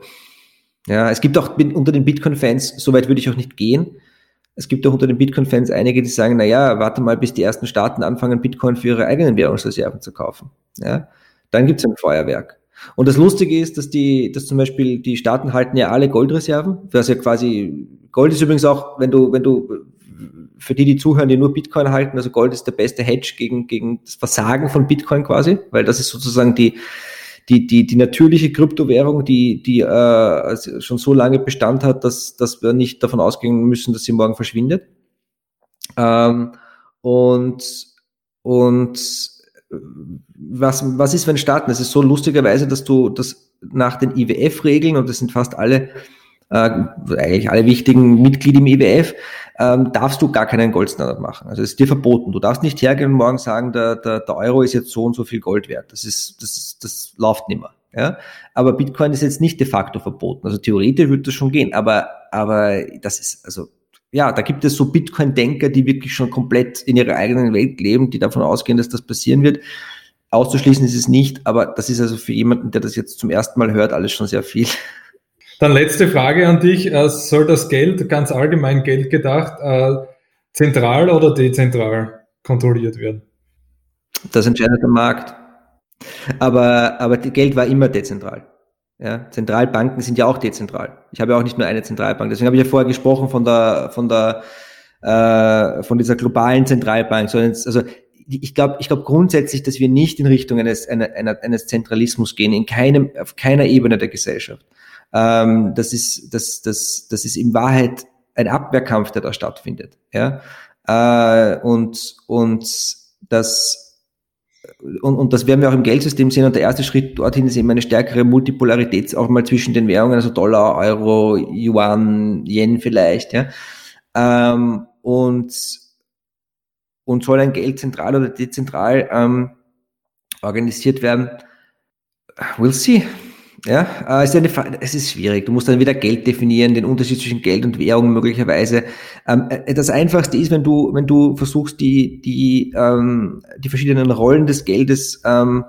ja, es gibt auch unter den Bitcoin-Fans, so weit würde ich auch nicht gehen. Es gibt auch unter den Bitcoin-Fans einige, die sagen, na ja, warte mal, bis die ersten Staaten anfangen, Bitcoin für ihre eigenen Währungsreserven zu kaufen. Ja, dann gibt es ein Feuerwerk. Und das Lustige ist, dass die, dass zum Beispiel die Staaten halten ja alle Goldreserven, was ja quasi, Gold ist übrigens auch, wenn du, wenn du, für die, die zuhören, die nur Bitcoin halten, also Gold ist der beste Hedge gegen, gegen das Versagen von Bitcoin quasi, weil das ist sozusagen die, die, die, die natürliche Kryptowährung, die, die äh, schon so lange Bestand hat, dass, dass wir nicht davon ausgehen müssen, dass sie morgen verschwindet. Ähm, und, und was, was ist, wenn starten? Es ist so lustigerweise, dass du das nach den IWF-Regeln, und das sind fast alle äh, eigentlich alle wichtigen Mitglieder im IWF, ähm, darfst du gar keinen Goldstandard machen. Also es ist dir verboten. Du darfst nicht hergehen und morgen sagen, der, der, der Euro ist jetzt so und so viel Gold wert. Das ist, das, das läuft nicht mehr. Ja? Aber Bitcoin ist jetzt nicht de facto verboten. Also theoretisch würde das schon gehen, aber, aber das ist, also ja, da gibt es so Bitcoin-Denker, die wirklich schon komplett in ihrer eigenen Welt leben, die davon ausgehen, dass das passieren wird. Auszuschließen ist es nicht, aber das ist also für jemanden, der das jetzt zum ersten Mal hört, alles schon sehr viel. Dann letzte Frage an dich. Äh, soll das Geld, ganz allgemein Geld gedacht, äh, zentral oder dezentral kontrolliert werden? Das entscheidet der Markt. Aber, aber Geld war immer dezentral. Ja, Zentralbanken sind ja auch dezentral. Ich habe ja auch nicht nur eine Zentralbank. Deswegen habe ich ja vorher gesprochen von der, von der, äh, von dieser globalen Zentralbank. Also ich glaube, ich glaube grundsätzlich, dass wir nicht in Richtung eines, einer, eines Zentralismus gehen, in keinem, auf keiner Ebene der Gesellschaft. Ähm, das ist, das, das, das ist in Wahrheit ein Abwehrkampf, der da stattfindet. Ja, äh, und und das und, und das werden wir auch im Geldsystem sehen. Und der erste Schritt dorthin ist eben eine stärkere Multipolarität auch mal zwischen den Währungen, also Dollar, Euro, Yuan, Yen vielleicht. Ja. Ähm, und, und soll ein Geld zentral oder dezentral ähm, organisiert werden? We'll see. Ja, äh, es, ist eine, es ist schwierig. Du musst dann wieder Geld definieren, den Unterschied zwischen Geld und Währung möglicherweise. Ähm, äh, das Einfachste ist, wenn du, wenn du versuchst, die, die, ähm, die verschiedenen Rollen des Geldes ähm,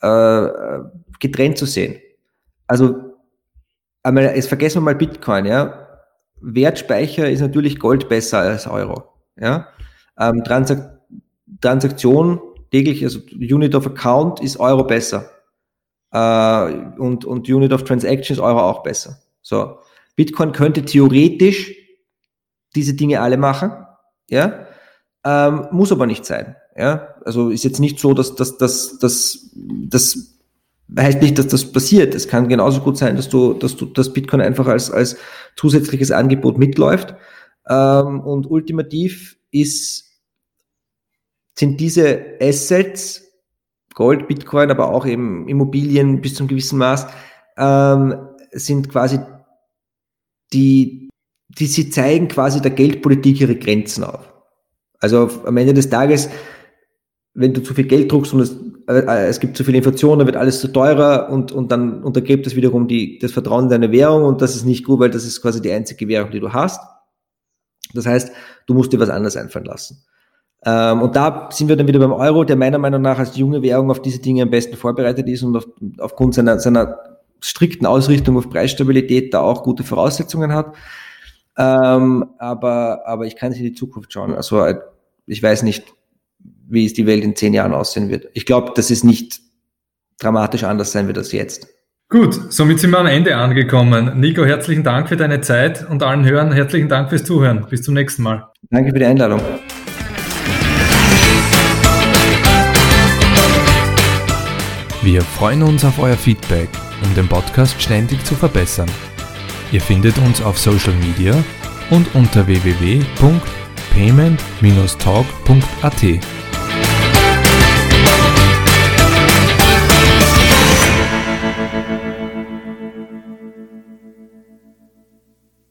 äh, getrennt zu sehen. Also, einmal, jetzt vergessen wir mal Bitcoin, ja. Wertspeicher ist natürlich Gold besser als Euro. Ja. Ähm, Transak Transaktion täglich, also Unit of Account ist Euro besser äh, und, und Unit of Transactions Euro auch besser. So. Bitcoin könnte theoretisch diese Dinge alle machen, ja, ähm, muss aber nicht sein. Ja, also ist jetzt nicht so, dass das, das, das, das heißt nicht, dass das passiert. Es kann genauso gut sein, dass du, dass du, das Bitcoin einfach als, als zusätzliches Angebot mitläuft. Ähm, und ultimativ ist, sind diese Assets Gold, Bitcoin, aber auch eben Immobilien bis zum gewissen Maß, ähm, sind quasi die, die sie zeigen quasi der Geldpolitik ihre Grenzen auf. Also am Ende des Tages, wenn du zu viel Geld druckst und es, äh, es gibt zu viel Inflation, dann wird alles zu teurer und, und dann untergräbt das wiederum die, das Vertrauen in deine Währung und das ist nicht gut, weil das ist quasi die einzige Währung, die du hast. Das heißt, du musst dir was anderes einfallen lassen. Ähm, und da sind wir dann wieder beim Euro, der meiner Meinung nach als junge Währung auf diese Dinge am besten vorbereitet ist und auf, aufgrund seiner, seiner strikten Ausrichtung auf Preisstabilität da auch gute Voraussetzungen hat. Ähm, aber, aber ich kann nicht in die Zukunft schauen. Also äh, ich weiß nicht, wie es die Welt in zehn Jahren aussehen wird. Ich glaube, dass es nicht dramatisch anders sein wird als jetzt. Gut, somit sind wir am Ende angekommen. Nico, herzlichen Dank für deine Zeit und allen Hörern herzlichen Dank fürs Zuhören. Bis zum nächsten Mal. Danke für die Einladung. Wir freuen uns auf euer Feedback, um den Podcast ständig zu verbessern. Ihr findet uns auf Social Media und unter www.payment-talk.at.